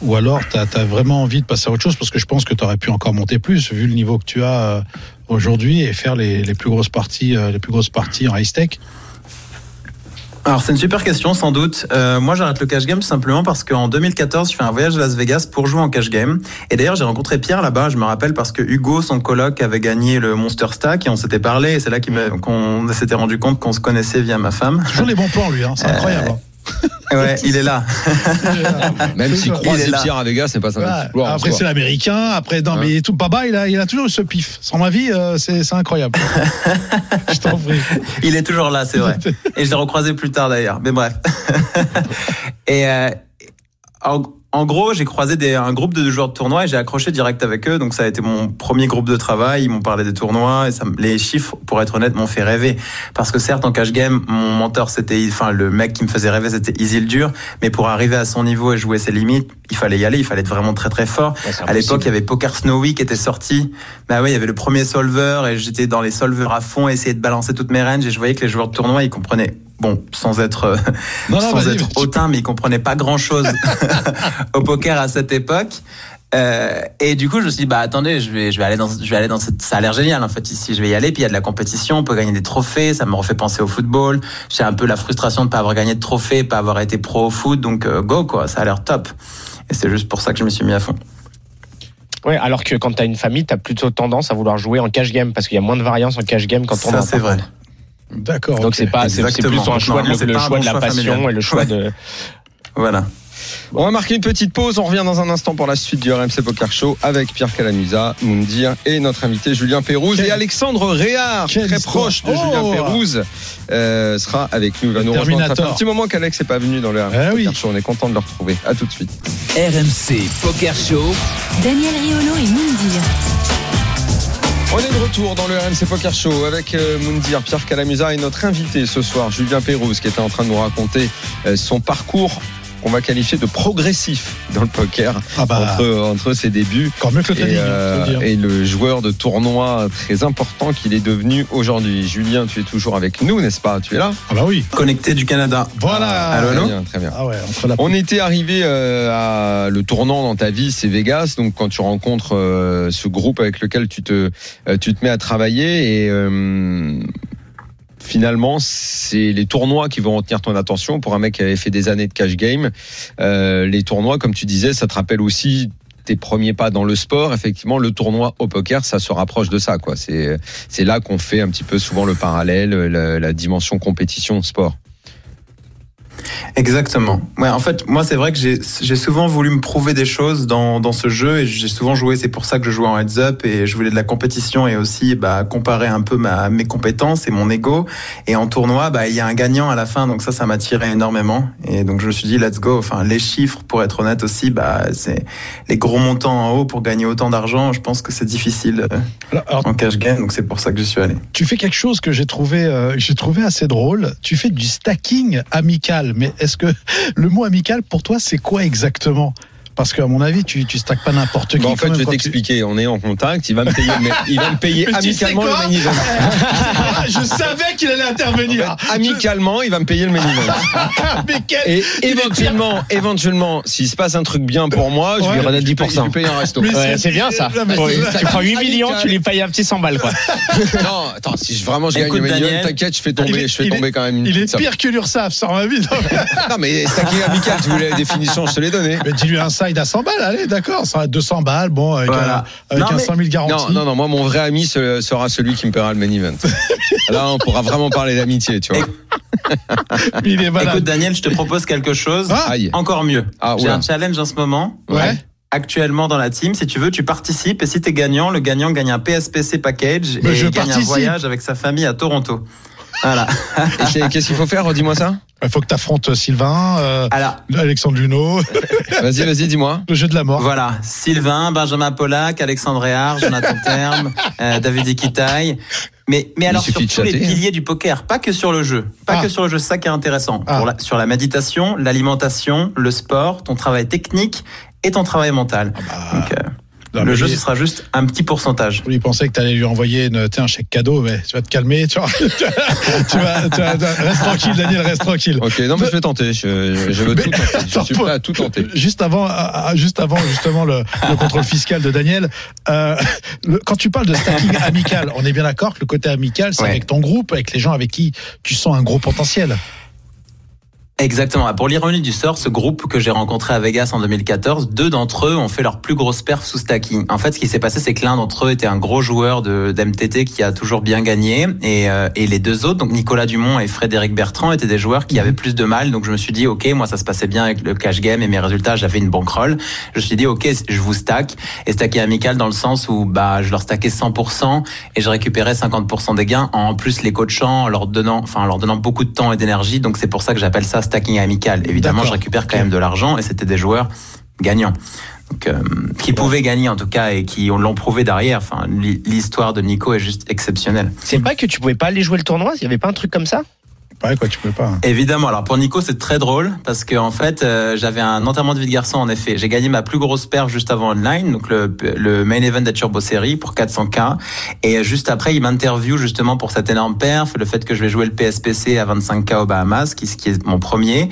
ou alors tu as, vraiment envie de passer à autre chose? Parce que je pense que tu aurais pu encore monter plus vu le niveau que tu as euh, aujourd'hui et faire les, les plus grosses parties euh, les plus grosses parties en high stake. Alors c'est une super question sans doute. Euh, moi j'arrête le cash game tout simplement parce qu'en 2014 je fais un voyage à Las Vegas pour jouer en cash game. Et d'ailleurs j'ai rencontré Pierre là-bas, je me rappelle parce que Hugo, son coloc, avait gagné le Monster Stack et on s'était parlé et c'est là qu'on s'était rendu compte qu'on se connaissait via ma femme. Toujours les bons plans, lui, hein, c'est Euh, incroyable. Ouais, il est là. Même si Il croiser est là. Pierre à Vegas, c'est pas ça. Ouais, après, c'est l'américain. Après, non, Hein. mais tout, Baba, il a, il a toujours eu ce pif. Sans ma vie, euh, c'est c'est incroyable. Je t'en prie. Il est toujours là, c'est vrai. Et je l'ai recroisé plus tard d'ailleurs. Mais bref. et euh, en, en gros, j'ai croisé des, un groupe de joueurs de tournoi et j'ai accroché direct avec eux. Donc ça a été mon premier groupe de travail. Ils m'ont parlé des tournois et ça, les chiffres, pour être honnête, m'ont fait rêver. Parce que certes, en cash game, mon mentor, c'était, enfin, le mec qui me faisait rêver, c'était Isildur. Mais pour arriver à son niveau et jouer ses limites, il fallait y aller. Il fallait être vraiment très très fort. À l'époque, il y avait Poker Snowy qui était sorti. Bah ouais, il y avait le premier solver et j'étais dans les solvers à fond, essayer de balancer toutes mes ranges et je voyais que les joueurs de tournoi, ils comprenaient. Bon, sans être euh, Non, non, sans vas-y, être vas-y. hautain, mais ils comprenaient pas grand chose au poker à cette époque. Euh, et du coup, je me suis dit, bah attendez, je vais, je vais aller dans, je vais aller dans cette, ça a l'air génial en fait ici. Je vais y aller, puis il y a de la compétition, on peut gagner des trophées, ça me refait penser au football. J'ai un peu la frustration de pas avoir gagné de trophées, pas avoir été pro au foot, donc euh, go quoi, ça a l'air top. Et c'est juste pour ça que je me suis mis à fond. Ouais, alors que quand t'as une famille, t'as plutôt tendance à vouloir jouer en cash game parce qu'il y a moins de variance en cash game quand on Ça, en c'est vrai. D'accord. Donc c'est pas, c'est c'est plus un choix, le un choix bon de la choix passion familial. et le choix de. Voilà. On va marquer une petite pause. On revient dans un instant pour la suite du RMC Poker Show avec Pierre Calamusa, Moundir et notre invité Julien Pérouse Quel- et Alexandre Réard, très histoire. proche de Oh Julien Pérouse, euh, sera avec nous. Il va Le nous rejoindre. Ça fait un petit moment qu'Alex n'est pas venu dans le RMC Eh Poker oui. Show. On est content de le retrouver. À tout de suite. RMC Poker Show. Daniel Riolo et Moundir. On est de retour dans le RMC Poker Show avec euh, Moundir, Pierre Calamusa et notre invité ce soir, Julien Pérouse, qui était en train de nous raconter euh, son parcours qu'on va qualifier de progressif dans le poker Ah bah, entre, entre ses débuts encore mieux que le et, trading. euh, je veux dire. et le joueur de tournoi très important qu'il est devenu aujourd'hui. Julien, tu es toujours avec nous, n'est-ce pas? Tu es là? Ah bah oui. Connecté du Canada. Voilà. Allô, Très bien, très bien. Ah ouais, entre la. On était arrivé euh, à le tournant dans ta vie, c'est Vegas. Donc quand tu rencontres euh, ce groupe avec lequel tu te euh, tu te mets à travailler et euh, finalement c'est les tournois qui vont retenir ton attention pour un mec qui avait fait des années de cash game. Euh, les tournois, comme tu disais, ça te rappelle aussi tes premiers pas dans le sport, effectivement, le tournoi au poker, ça se rapproche de ça, quoi. C'est, là qu'on fait un petit peu souvent le parallèle, la, la dimension compétition sport. Exactement. Ouais, en fait, moi, c'est vrai que j'ai souvent voulu me prouver des choses dans, dans ce jeu et j'ai souvent joué. C'est pour ça que je jouais en heads up et je voulais de la compétition et aussi bah, comparer un peu ma, mes compétences et mon ego. Et en tournoi, bah, il y a un gagnant à la fin, donc ça, ça m'attirait énormément. Et donc je me suis dit, let's go. Enfin, les chiffres, pour être honnête aussi, bah, c'est les gros montants en haut pour gagner autant d'argent. Je pense que c'est difficile euh, Alors, alors, en cash game, donc c'est pour ça que je suis allé. tu fais quelque chose que j'ai trouvé, euh, j'ai trouvé assez drôle. Tu fais du stacking amical. Mais est-ce que le mot amical pour toi c'est quoi exactement? Parce qu'à mon avis, tu tu stacks pas n'importe qui. Bon, en fait, même je vais tu- t'expliquer. On est en contact. Il va me payer, mais il va me payer Mais tu sais amicalement le main event. je savais qu'il allait intervenir. En fait, amicalement, il va me payer le main event. Et éventuellement, éventuellement, s'il se passe un truc bien pour moi, je Ouais. lui redonne Je lui 10%. paye- un resto. Ouais, c'est bien ça. Tu prends 8 millions, tu lui payes un petit 100 balles quoi. Non, attends, si je- vraiment je gagne Écoute, le million, t'inquiète, je fais tomber, est- je fais est- tomber quand même une Il est pire que l'URSAF, sans ma vie. Non, Non, mais stacking amical, tu voulais la définition, je te l'ai donné. Mais dis-lui un side à 100 balles, allez, d'accord, ça va être 200 balles, bon, avec, Voilà. un, avec Non, un mais- 100 000 garantis. Non, non, non, moi, mon vrai ami ce- sera celui qui me paiera le main event. Là, on pourra vraiment parler d'amitié, tu vois. Mais il est malade. Écoute, Daniel, je te propose quelque chose. Ah. Encore mieux. Ah, J'ai un challenge en ce moment. ouais. Actuellement dans la team, si tu veux, tu participes et si t'es gagnant, le gagnant gagne un PSPC package Mais et gagne un voyage avec sa famille à Toronto. Voilà. Et c'est- Qu'est-ce qu'il faut faire Dis-moi ça? Il faut que tu affrontes Sylvain, euh, Alors, Alexandre Luno, Vas-y, vas-y, dis-moi. le jeu de la mort. voilà. Sylvain, Benjamin Pollack, Alexandre Réard, Jonathan Terme, euh, David Ikitaï. Mais, mais alors sur tous les hein. piliers du poker, pas que sur le jeu. Pas Ah. que sur le jeu, c'est ça qui est intéressant. Ah. Pour la- sur la méditation, l'alimentation, le sport, ton travail technique et ton travail mental. Bah, Donc, euh, non, le jeu, ce sera juste un petit pourcentage. lui, il pensait que tu allais lui envoyer une, tu un chèque cadeau, mais tu vas te calmer. Tu, vois. tu, vas, tu vas- reste tranquille, Daniel, reste tranquille. Ok, non, mais je vais tenter. Je, je veux Mais- tout tenter. Je suis Attends, prêt à tout tenter. Juste avant, juste avant justement le, le contrôle fiscal de Daniel, euh, le- quand tu parles de stacking amical, on est bien d'accord que le côté amical, c'est Ouais. avec ton groupe, avec les gens avec qui tu sens un gros potentiel. Exactement. Pour l'ironie du sort, ce groupe que j'ai rencontré à Vegas en 2014, deux d'entre eux ont fait leur plus grosse perf sous stacking. En fait, ce qui s'est passé, c'est que l'un d'entre eux était un gros joueur de d'MTT qui a toujours bien gagné, et, euh, et les deux autres, donc Nicolas Dumont et Frédéric Bertrand, étaient des joueurs qui avaient plus de mal. Donc je me suis dit, ok, moi ça se passait bien avec le cash game et mes résultats, j'avais une bankroll. Je me suis dit, ok, je vous stack et stacker amical dans le sens où bah je leur stackais 100% et je récupérais 50% des gains en plus les coachant, en leur donnant, enfin en leur donnant beaucoup de temps et d'énergie. Donc c'est pour ça que j'appelle ça stacking amical. Évidemment, je récupère quand même de l'argent et c'était des joueurs gagnants. Donc, euh, qui pouvaient gagner en tout cas et qui l'ont prouvé derrière. Enfin, l'hi- l'histoire de Nico est juste exceptionnelle. C'est pas que tu pouvais pas aller jouer le tournoi Il y avait pas un truc comme ça? Quoi, tu peux pas. Évidemment. Alors pour Nico, c'est très drôle parce que en fait, euh, j'avais un enterrement de vie de garçon. En effet, j'ai gagné ma plus grosse perf juste avant online, donc le, main event de Turbo Series pour 400k. Et juste après, il m'interview justement pour cette énorme perf, le fait que je vais jouer le PSPC à 25k aux Bahamas, qui, qui est mon premier.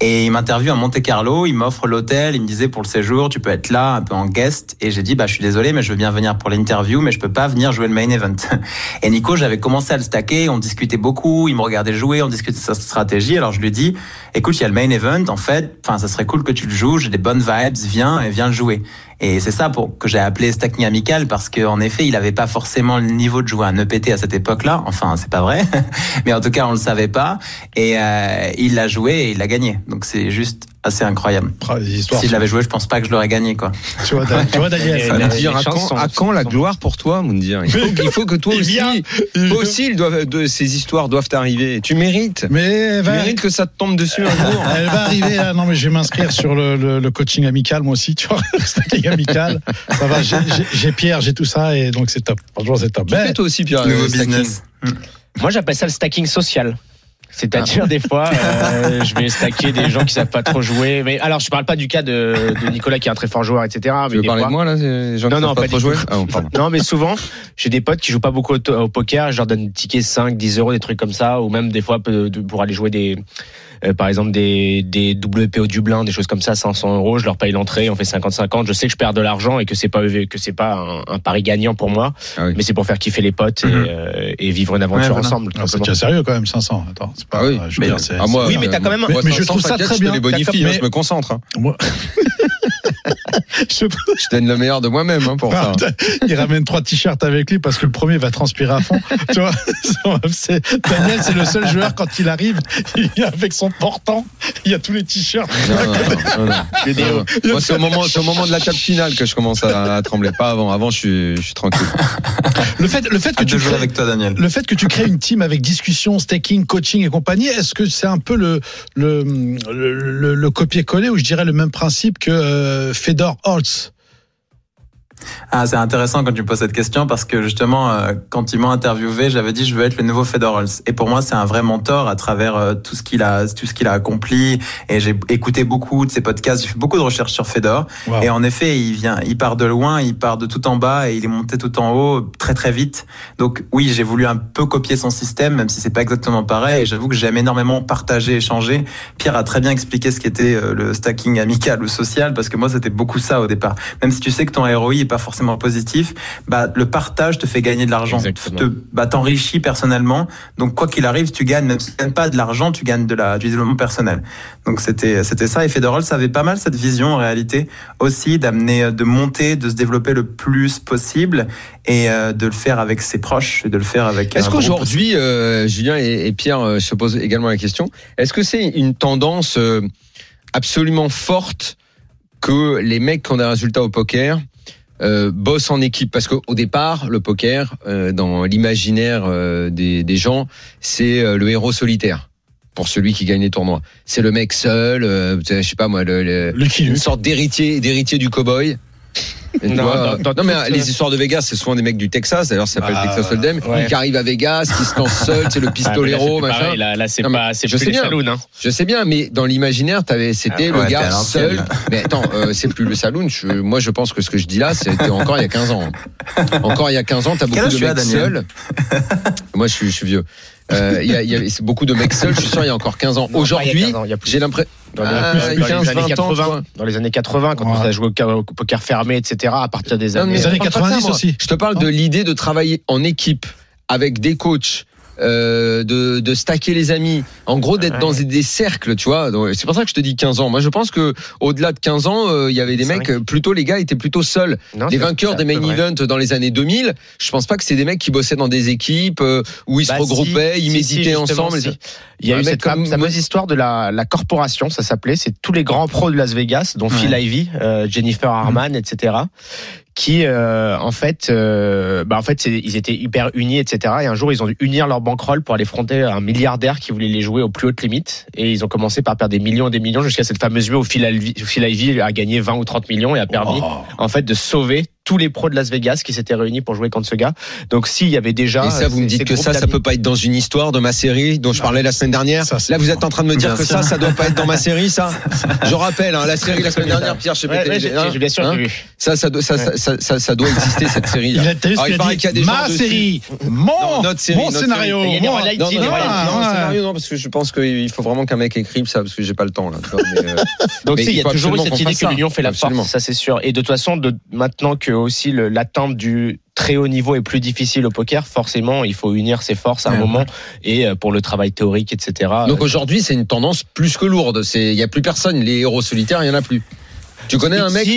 Et il m'interview à Monte Carlo. Il m'offre l'hôtel. Il me disait pour le séjour, tu peux être là un peu en guest. Et j'ai dit bah je suis désolé, mais je veux bien venir pour l'interview, mais je peux pas venir jouer le main event. Et Nico, j'avais commencé à le stacker. On discutait beaucoup. Il me regardait jouer. On discutait de sa stratégie. Alors je lui dis, écoute, il y a le main event. En fait, enfin, ça serait cool que tu le joues. J'ai des bonnes vibes. Viens et viens le jouer. Et c'est ça pour que j'ai appelé stacking amical parce qu'en effet, il avait pas forcément le niveau de jouer un EPT à cette époque-là. Enfin, c'est pas vrai, mais en tout cas, on le savait pas. Et euh, il l'a joué et il l'a gagné. Donc c'est juste assez incroyable. Ah. Si je l'avais joué, je pense pas que je l'aurais gagné, quoi. Tu vois, tu vois, Daniel. À, chances quand, sont- à quand la gloire pour toi, Moundir? Il faut, il faut que toi aussi, toi de, ces histoires doivent arriver. Tu mérites. Mais Tu va, mérites que ça te tombe dessus un jour. elle va arriver. là. Non, mais je vais m'inscrire sur le, le- le coaching amical, moi aussi. Tu vois, le stacking amical. Ça va. j'ai- Pierre, j'ai tout ça, et donc c'est top. Franchement, c'est top. Tu Ben, fais toi aussi, Pierre. Nouveau business. Moi, j'appelle ça le stacking social. C'est-à-dire des fois, euh, je vais stacker des gens qui savent pas trop jouer. Mais alors, je parle pas du cas de, de Nicolas qui est un très fort joueur, etc. Tu Mais veux des parler fois- de moi là gens qui Non, non, savent pas pas trop jouer. Ah, bon. Non, mais souvent, j'ai des potes qui jouent pas beaucoup au, poker. Je leur donne des tickets 5, 10 euros, des trucs comme ça, ou même des fois pour aller jouer des, euh, par exemple des, des WPO Dublin, des choses comme ça, 500 euros. Je leur paye l'entrée, on fait 50-50. Je sais que je perds de l'argent et que c'est pas que c'est pas un, un pari gagnant pour moi, Ah oui. mais c'est pour faire kiffer les potes et, Mhm. euh, et vivre une aventure Ouais, voilà. ensemble. non, c'est déjà sérieux quand même, 500. Attends, c'est pas. Ah oui. je veux Mais- dire, c'est- Ah, moi, Oui, mais t'as quand même- moi, Mais- mais je 500, trouve ça très je te bien. les bonifie, T'as- hein, je me concentre. hein. Moi- Je- Je donne le meilleur de moi-même hein, pour ça. il ramène trois t-shirts avec lui parce que le premier va transpirer à fond. tu vois, Daniel, c'est le seul joueur quand il arrive, il vient avec son portant, il y a tous les t-shirts. C'est au moment, c'est au moment de la table finale que je commence à, à trembler. Pas avant. Avant, je suis, je suis tranquille. Le fait, le fait que tu crées, avec toi, Daniel. le fait que tu crées une team avec discussion, staking, coaching et compagnie, est-ce que c'est un peu le le, le, le- le copier-coller ou je dirais le même principe que euh, Fedor Holtz Ah, c'est intéressant quand tu me poses cette question parce que justement, euh, quand ils m'ont interviewé, j'avais dit je veux être le nouveau Fedor Holtz. Et pour moi, c'est un vrai mentor à travers euh, tout ce qu'il a, tout ce qu'il a accompli. Et j'ai écouté beaucoup de ses podcasts, j'ai fait beaucoup de recherches sur Fedor. Wow. Et en effet, il vient, il part de loin, il part de tout en bas et il est monté tout en haut très très vite. Donc oui, j'ai voulu un peu copier son système, même si c'est pas exactement pareil. Et j'avoue que j'aime énormément partager, échanger. Pierre a très bien expliqué ce qu'était euh, le stacking amical ou social, parce que moi c'était beaucoup ça au départ. Même si tu sais que ton ROI pas forcément positif, bah le partage te fait gagner de l'argent, te bah t'enrichis personnellement. Donc quoi qu'il arrive, tu gagnes. Même si tu gagnes pas de l'argent, tu gagnes de la du développement personnel. Donc c'était c'était ça. Et Federal, ça avait pas mal cette vision en réalité aussi d'amener, de monter, de se développer le plus possible et euh, de le faire avec ses proches et de le faire avec. Est-ce qu'aujourd'hui, euh, Julien et, et Pierre, euh, je te pose également la question, est-ce que c'est une tendance euh, absolument forte que les mecs qui ont des résultats au poker euh, bossent en équipe Parce qu'au départ, le poker, euh, dans l'imaginaire euh, des, des gens, c'est euh, le héros solitaire. Pour celui qui gagne les tournois, c'est le mec seul, euh, je sais pas moi, le, le- une sorte d'héritier, d'héritier du cowboy. Non, vois, dans- dans non, mais les histoires de Vegas, c'est souvent des mecs du Texas. D'ailleurs, ça s'appelle Ah, Texas Hold'em, ouais. qui arrive à Vegas, qui se lance seul, c'est le Ah, là, pistolero, c'est plus machin. pareil, Là, là, c'est pas, c'est plus les bien. saloons, hein. Je sais bien, mais dans l'imaginaire, t'avais, c'était Ah, le ouais, gars seul. Mais attends, euh, c'est plus le saloon. Je- moi, je pense que ce que je dis là, c'était encore il y a 15 ans. Encore il y a 15 ans, t'as beaucoup de mecs seuls. moi, je suis, je suis vieux. Euh, Il y a, y beaucoup de mecs seuls. Je suis sûr, il y a encore 15 ans. Aujourd'hui, 15 ans, il y a plus. j'ai l'impression. Dans les, Ah, dans les 15, années 20 ans, 80, quoi. dans les années 80, quand on a joué au, poker fermé, etc., à partir des Non, années. mais Les je années parle pas de ça, 90 moi. aussi. Je te parle de l'idée de travailler en équipe avec des coachs euh, de, de stacker les amis. En gros, d'être Ouais. dans des, cercles, tu vois. C'est pour ça que je te dis 15 ans. Moi, je pense que au-delà de 15 ans, euh, il y avait des mecs, vrai plutôt les gars étaient plutôt seuls. Non, les vainqueurs des main events dans les années 2000, je pense pas que c'est des mecs qui bossaient dans des équipes euh, où ils Bah, se regroupaient, si, ils si, méditaient ensemble. Il y a eu cette comme- fameuse histoire de la, la corporation, ça s'appelait. C'est tous les grands pros de Las Vegas, dont Phil Ivey, euh, Jennifer Harman, etc. Qui, euh, en fait, euh, bah en fait, ils étaient hyper unis, etc. Et un jour, ils ont dû unir leur bankroll pour aller fronter un milliardaire qui voulait les jouer aux plus hautes limites. Et ils ont commencé par perdre des millions et des millions jusqu'à cette fameuse nuit où Phil Ivey, Phil Ivey a gagné 20 ou 30 millions et a permis, Oh. en fait, de sauver tous les pros de Las Vegas qui s'étaient réunis pour jouer contre ce gars. Donc, s'il y avait déjà. Et ça, vous me dites que ça, ça peut pas être dans une histoire de ma série dont je parlais la semaine dernière. Ça, Là, vous êtes en train de me dire Bien que sûr. ça, ça doit pas être dans ma série, ça. Je rappelle, hein, la série la semaine dernière, Pierre, je sais pas. Ouais, ouais, j'ai- j'ai- bien sûr, Hein vu. Ça, ça, doit- ça, ça, ça, ça, ça doit exister cette série. Il vu ce Alors, il paraît qu'il y a des Ma gens série, mon, Non, notre série, mon notre scénario. série. Il y a des mon- highlights, Non, non, non, Ah, ouais. scénario, non, parce que je pense qu'il faut vraiment qu'un mec écrive ça, parce que j'ai pas le temps, là. euh, Donc si, il y a toujours cette idée que l'union fait la force, ça c'est sûr. Et de toute façon, de, maintenant que aussi l'atteinte du très haut niveau est plus difficile au poker, forcément, il faut unir ses forces à un Ouais. moment et euh, pour le travail théorique, etc. Donc euh, aujourd'hui, c'est une tendance plus que lourde. C'est, il y a plus personne. Les héros solitaires, il y en a plus. Tu connais un mec, Si,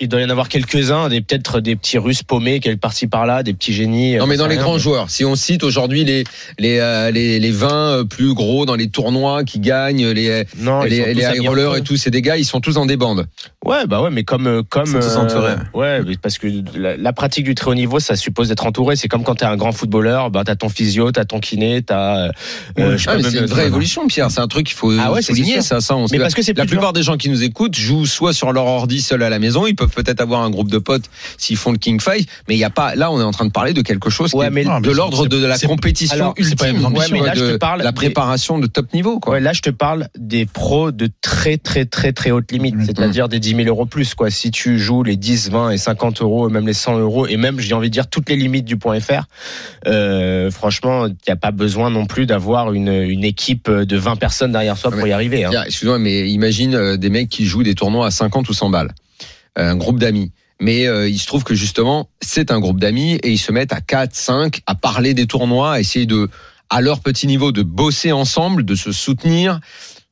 il doit y en avoir quelques-uns, des peut-être des petits Russes paumés, quelque par-ci par-là, des petits génies. Non, mais euh, dans les grands joueurs. Si on cite aujourd'hui les les euh, les les 20 euh, plus gros dans les tournois qui gagnent, les Non, les, tous les high rollers et tout, c'est des gars, ils sont tous dans des bandes. Ouais, bah ouais, mais comme euh, comme entourés. ouais, mais parce que la, la pratique du très haut niveau, ça suppose d'être entouré. C'est comme quand t'es un grand footballeur, bah t'as ton physio, t'as ton kiné, t'as. euh, euh, sais Ah, c'est une vraie évolution, Pierre. C'est un truc qu'il faut Ah ouais, c'est souligner, ça. ça on Mais parce que c'est la plupart des gens qui nous écoutent jouent soit sur leur ordi seul à la maison, ils peuvent peut-être avoir un groupe de potes s'ils font le King Five, mais il y a pas. Là, on est en train de parler de quelque chose Ouais, qui mais est de l'ordre de la compétition alors, c'est pas ultime, une ambition, ouais, mais là, je de te parle la des- préparation de top niveau, quoi. Ouais, là, je te parle des pros de très, très, très, très haute limite. C'est-à-dire des 10 000 euros plus, quoi. Si tu joues les 10, 20 et 50 euros, et même les 100 euros, et même, j'ai envie de dire, toutes les limites du point FR, euh, franchement, il n'y a pas besoin non plus d'avoir une, une équipe de 20 personnes derrière soi pour y arriver. hein. Tiens, Excuse-moi, mais imagine euh, des mecs qui jouent des tournois à 50 ou 100 balles. Un groupe d'amis. Mais euh, il se trouve que justement, c'est un groupe d'amis et ils se mettent à 4, 5 à parler des tournois, à essayer de, à leur petit niveau, de bosser ensemble, de se soutenir.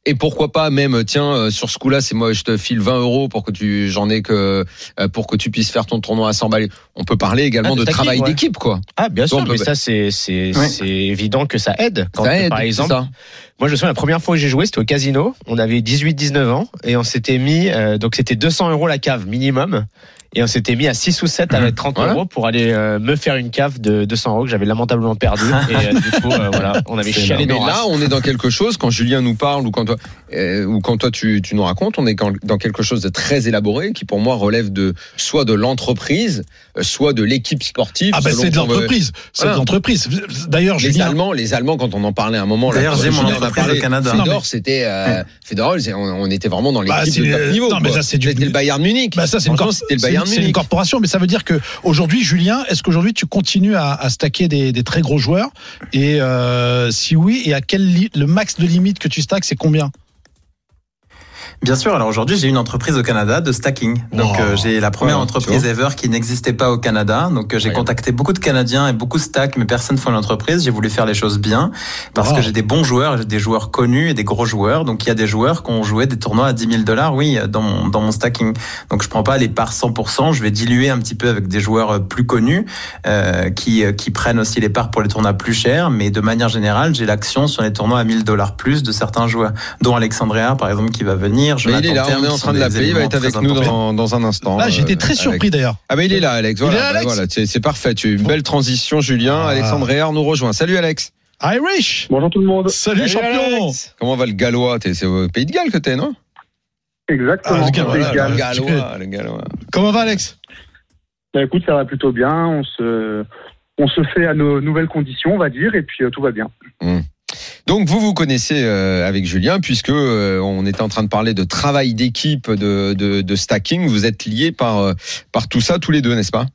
Et pourquoi pas même, tiens, euh, sur ce coup-là, c'est moi, je te file 20 euros pour que tu, j'en ai que, euh, pour que tu puisses faire ton tournoi à 100 balles. On peut parler également Ah, de travail ouais. d'équipe, quoi. Ah, bien sûr, Donc, mais bah- ça, c'est, c'est, Ouais. c'est évident que ça aide. Quand, Ça aide, par exemple, ça. Moi, je me souviens, la première fois que j'ai joué, c'était au casino. On avait 18-19 ans et on s'était mis, euh, donc c'était 200 euros la cave minimum. Et on s'était mis à 6 ou 7 avec 30 Voilà. euros pour aller euh, me faire une cave de 200 euros que j'avais lamentablement perdu. Et euh, du coup, euh, voilà, on avait chialé Mais nos là, on est dans quelque chose, quand Julien nous parle ou quand toi, euh, ou quand toi tu, tu nous racontes, on est dans quelque chose de très élaboré qui pour moi relève de soit de l'entreprise, soit de l'équipe sportive. Ah ben selon c'est de l'entreprise, c'est Voilà. de l'entreprise. D'ailleurs, Les Julien, Allemands, les Allemands, quand on en parlait à un moment, là, D'ailleurs, en a parlé, au Canada. Fedor, mais- c'était euh, Fedor, on, on était vraiment dans Bah, l'équipe c'est de top le- niveau. non, mais ça, c'est du- C'était le Bayern Munich. Bah ça c'est une, c'était le c'est une corporation, mais ça veut dire que aujourd'hui, Julien, est-ce qu'aujourd'hui tu continues à, à stacker des, des très gros joueurs? Et euh, si oui, et à quel le max de limite que tu stacks, c'est combien? Bien sûr, alors aujourd'hui j'ai une entreprise au Canada de stacking. Donc Wow. euh, j'ai la première entreprise ever qui n'existait pas au Canada. Donc euh, j'ai contacté beaucoup de Canadiens et beaucoup de stack, mais personne font l'entreprise. J'ai voulu faire les choses bien parce Wow. que j'ai des bons joueurs, j'ai des joueurs connus et des gros joueurs. Donc il y a des joueurs qui ont joué des tournois à 10 000 dollars, oui, dans mon, dans mon stacking. Donc je prends pas les parts 100%, je vais diluer un petit peu avec des joueurs euh, plus connus euh, qui, euh, qui prennent aussi les parts pour les tournois plus chers. Mais de manière générale, j'ai l'action sur les tournois à 1000 dollars plus de certains joueurs, dont Alexandria par exemple qui va venir. Mais il est là, Terme, on est en train de l'appeler, il va être avec nous dans, dans un instant. Là, j'étais euh, très Alex. surpris d'ailleurs. Ah ben il est là, Alex. Voilà, Il est là, bah, Alex voilà, c'est parfait. Tu as eu une belle transition, Julien. Ah. Alexandre Réard nous rejoint. Salut Alex. Irish Bonjour tout le monde. Salut, champion Comment va le Gallois T'es- C'est au Pays de Galles que t'es, non? Exactement. Ah, le Gallois, le le. Comment va Alex? Bah, écoute, ça va plutôt bien. On se, on se fait à nos nouvelles conditions, on va dire, et puis euh, tout va bien. Donc vous vous connaissez euh, avec Julien puisque euh, on était en train de parler de travail d'équipe, de, stacking. Vous êtes liés par euh, par tout ça tous les deux, n'est-ce pas?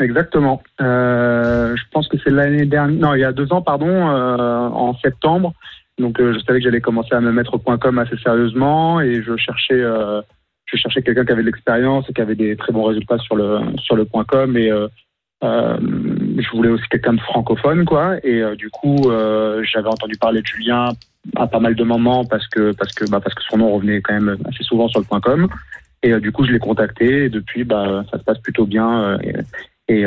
Exactement. Je pense que c'est l'année dernière, non, il y a deux ans, pardon, en septembre. Donc, je savais que j'allais commencer à me mettre au point com assez sérieusement, et je cherchais, je cherchais quelqu'un qui avait de l'expérience et qui avait des très bons résultats sur le sur le point com, et euh, je voulais aussi quelqu'un de francophone, quoi. Et euh, du coup, euh, j'avais entendu parler de Julien à pas mal de moments parce que parce que bah, parce que son nom revenait quand même assez souvent sur le point .com. Et du coup, je l'ai contacté. Et depuis, bah, ça se passe plutôt bien. et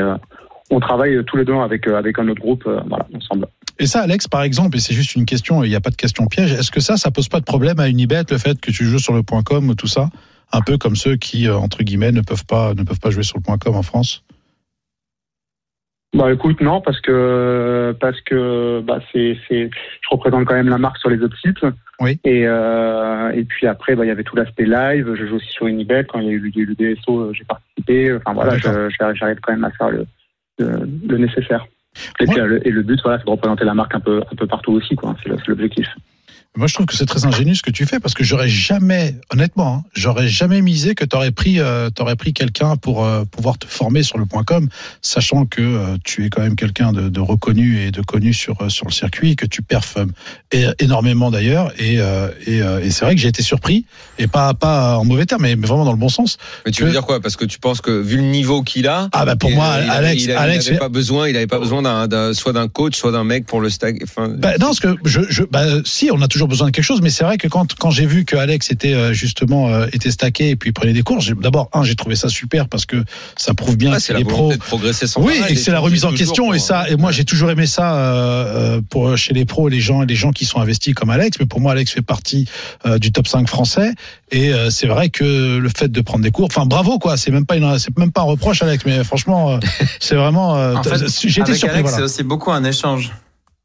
on travaille tous les deux avec avec un autre groupe, voilà, ensemble. Et ça, Alex, par exemple, et c'est juste une question, il n'y a pas de question piège, est-ce que ça, ça pose pas de problème à Unibet, le fait que tu joues sur le point .com ou tout ça? Un peu comme ceux qui, entre guillemets, ne peuvent pas, ne peuvent pas jouer sur le .com en France? Bah écoute, non, parce que parce que bah c'est c'est je représente quand même la marque sur les autres sites. Oui. Et euh, et puis après bah il y avait tout l'aspect live. Je joue aussi sur Unibet quand il y a eu le, le DSO, euh, j'ai participé. Enfin voilà, je- j'arrive quand même à faire le le, le nécessaire. Et, puis, Ouais. euh, le, et le but voilà, c'est de représenter la marque un peu un peu partout aussi quoi. C'est l'objectif. Moi, je trouve que c'est très ingénieux ce que tu fais parce que j'aurais jamais, honnêtement, hein, j'aurais jamais misé que tu aurais pris, euh, pris quelqu'un pour euh, pouvoir te former sur le point .com, sachant que euh, tu es quand même quelqu'un de, de reconnu et de connu sur euh, sur le circuit, que tu é- énormément d'ailleurs. Et, et, et c'est vrai que j'ai été surpris et pas pas en mauvais terme, mais, vraiment dans le bon sens. Mais tu veux dire quoi? Parce que tu penses que vu le niveau qu'il a, Ah bah pour il- moi, Alex, il avait, Alex, il avait pas besoin, il avait pas besoin d'un, d'un- soit d'un coach, soit d'un mec pour le stag. Enfin, Bah, non, parce que je, je, bah, si, on a toujours besoin de quelque chose, mais c'est vrai que quand, quand j'ai vu que Alex était euh, justement euh, était stacké et puis prenait des cours, d'abord un, j'ai trouvé ça super parce que ça prouve bien ah, que c'est la les pros. de progresser sans Oui, et c'est la remise en toujours question pour- et ça. Et moi, j'ai toujours aimé ça euh, pour chez les pros, les gens, les gens qui sont investis comme Alex. Mais pour moi, Alex fait partie euh, du top 5 français. Et euh, c'est vrai que le fait de prendre des cours, enfin bravo quoi. C'est même pas une, c'est même pas un reproche, Alex. Mais franchement, euh, c'est vraiment. euh, En fait, j'ai été avec surpris. Alex, voilà. c'est aussi beaucoup un échange.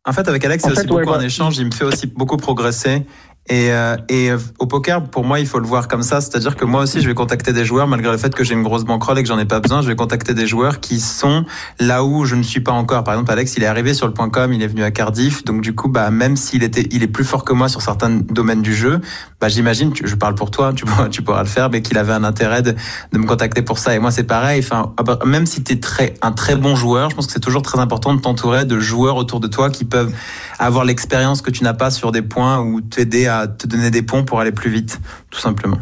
En fait, avec Alex, c'est aussi fait, beaucoup ouais, un bah- échange. Il me fait aussi beaucoup progresser. Et, euh, et euh, au poker, pour moi, il faut le voir comme ça. C'est-à-dire que moi aussi, je vais contacter des joueurs, malgré le fait que j'ai une grosse bankroll et que j'en ai pas besoin. Je vais contacter des joueurs qui sont là où je ne suis pas encore. Par exemple, Alex, il est arrivé sur le point .com, il est venu à Cardiff. Donc, du coup, bah, même s'il était, il est plus fort que moi sur certains domaines du jeu, bah, j'imagine, je parle pour toi, tu pourras, tu pourras le faire, mais qu'il avait un intérêt de, de me contacter pour ça. Et moi, c'est pareil. Enfin, ah bah, même si tu es très, un très bon joueur, je pense que c'est toujours très important de t'entourer de joueurs autour de toi qui peuvent avoir l'expérience que tu n'as pas sur des points ou t'aider à te donner des ponts pour aller plus vite, tout simplement.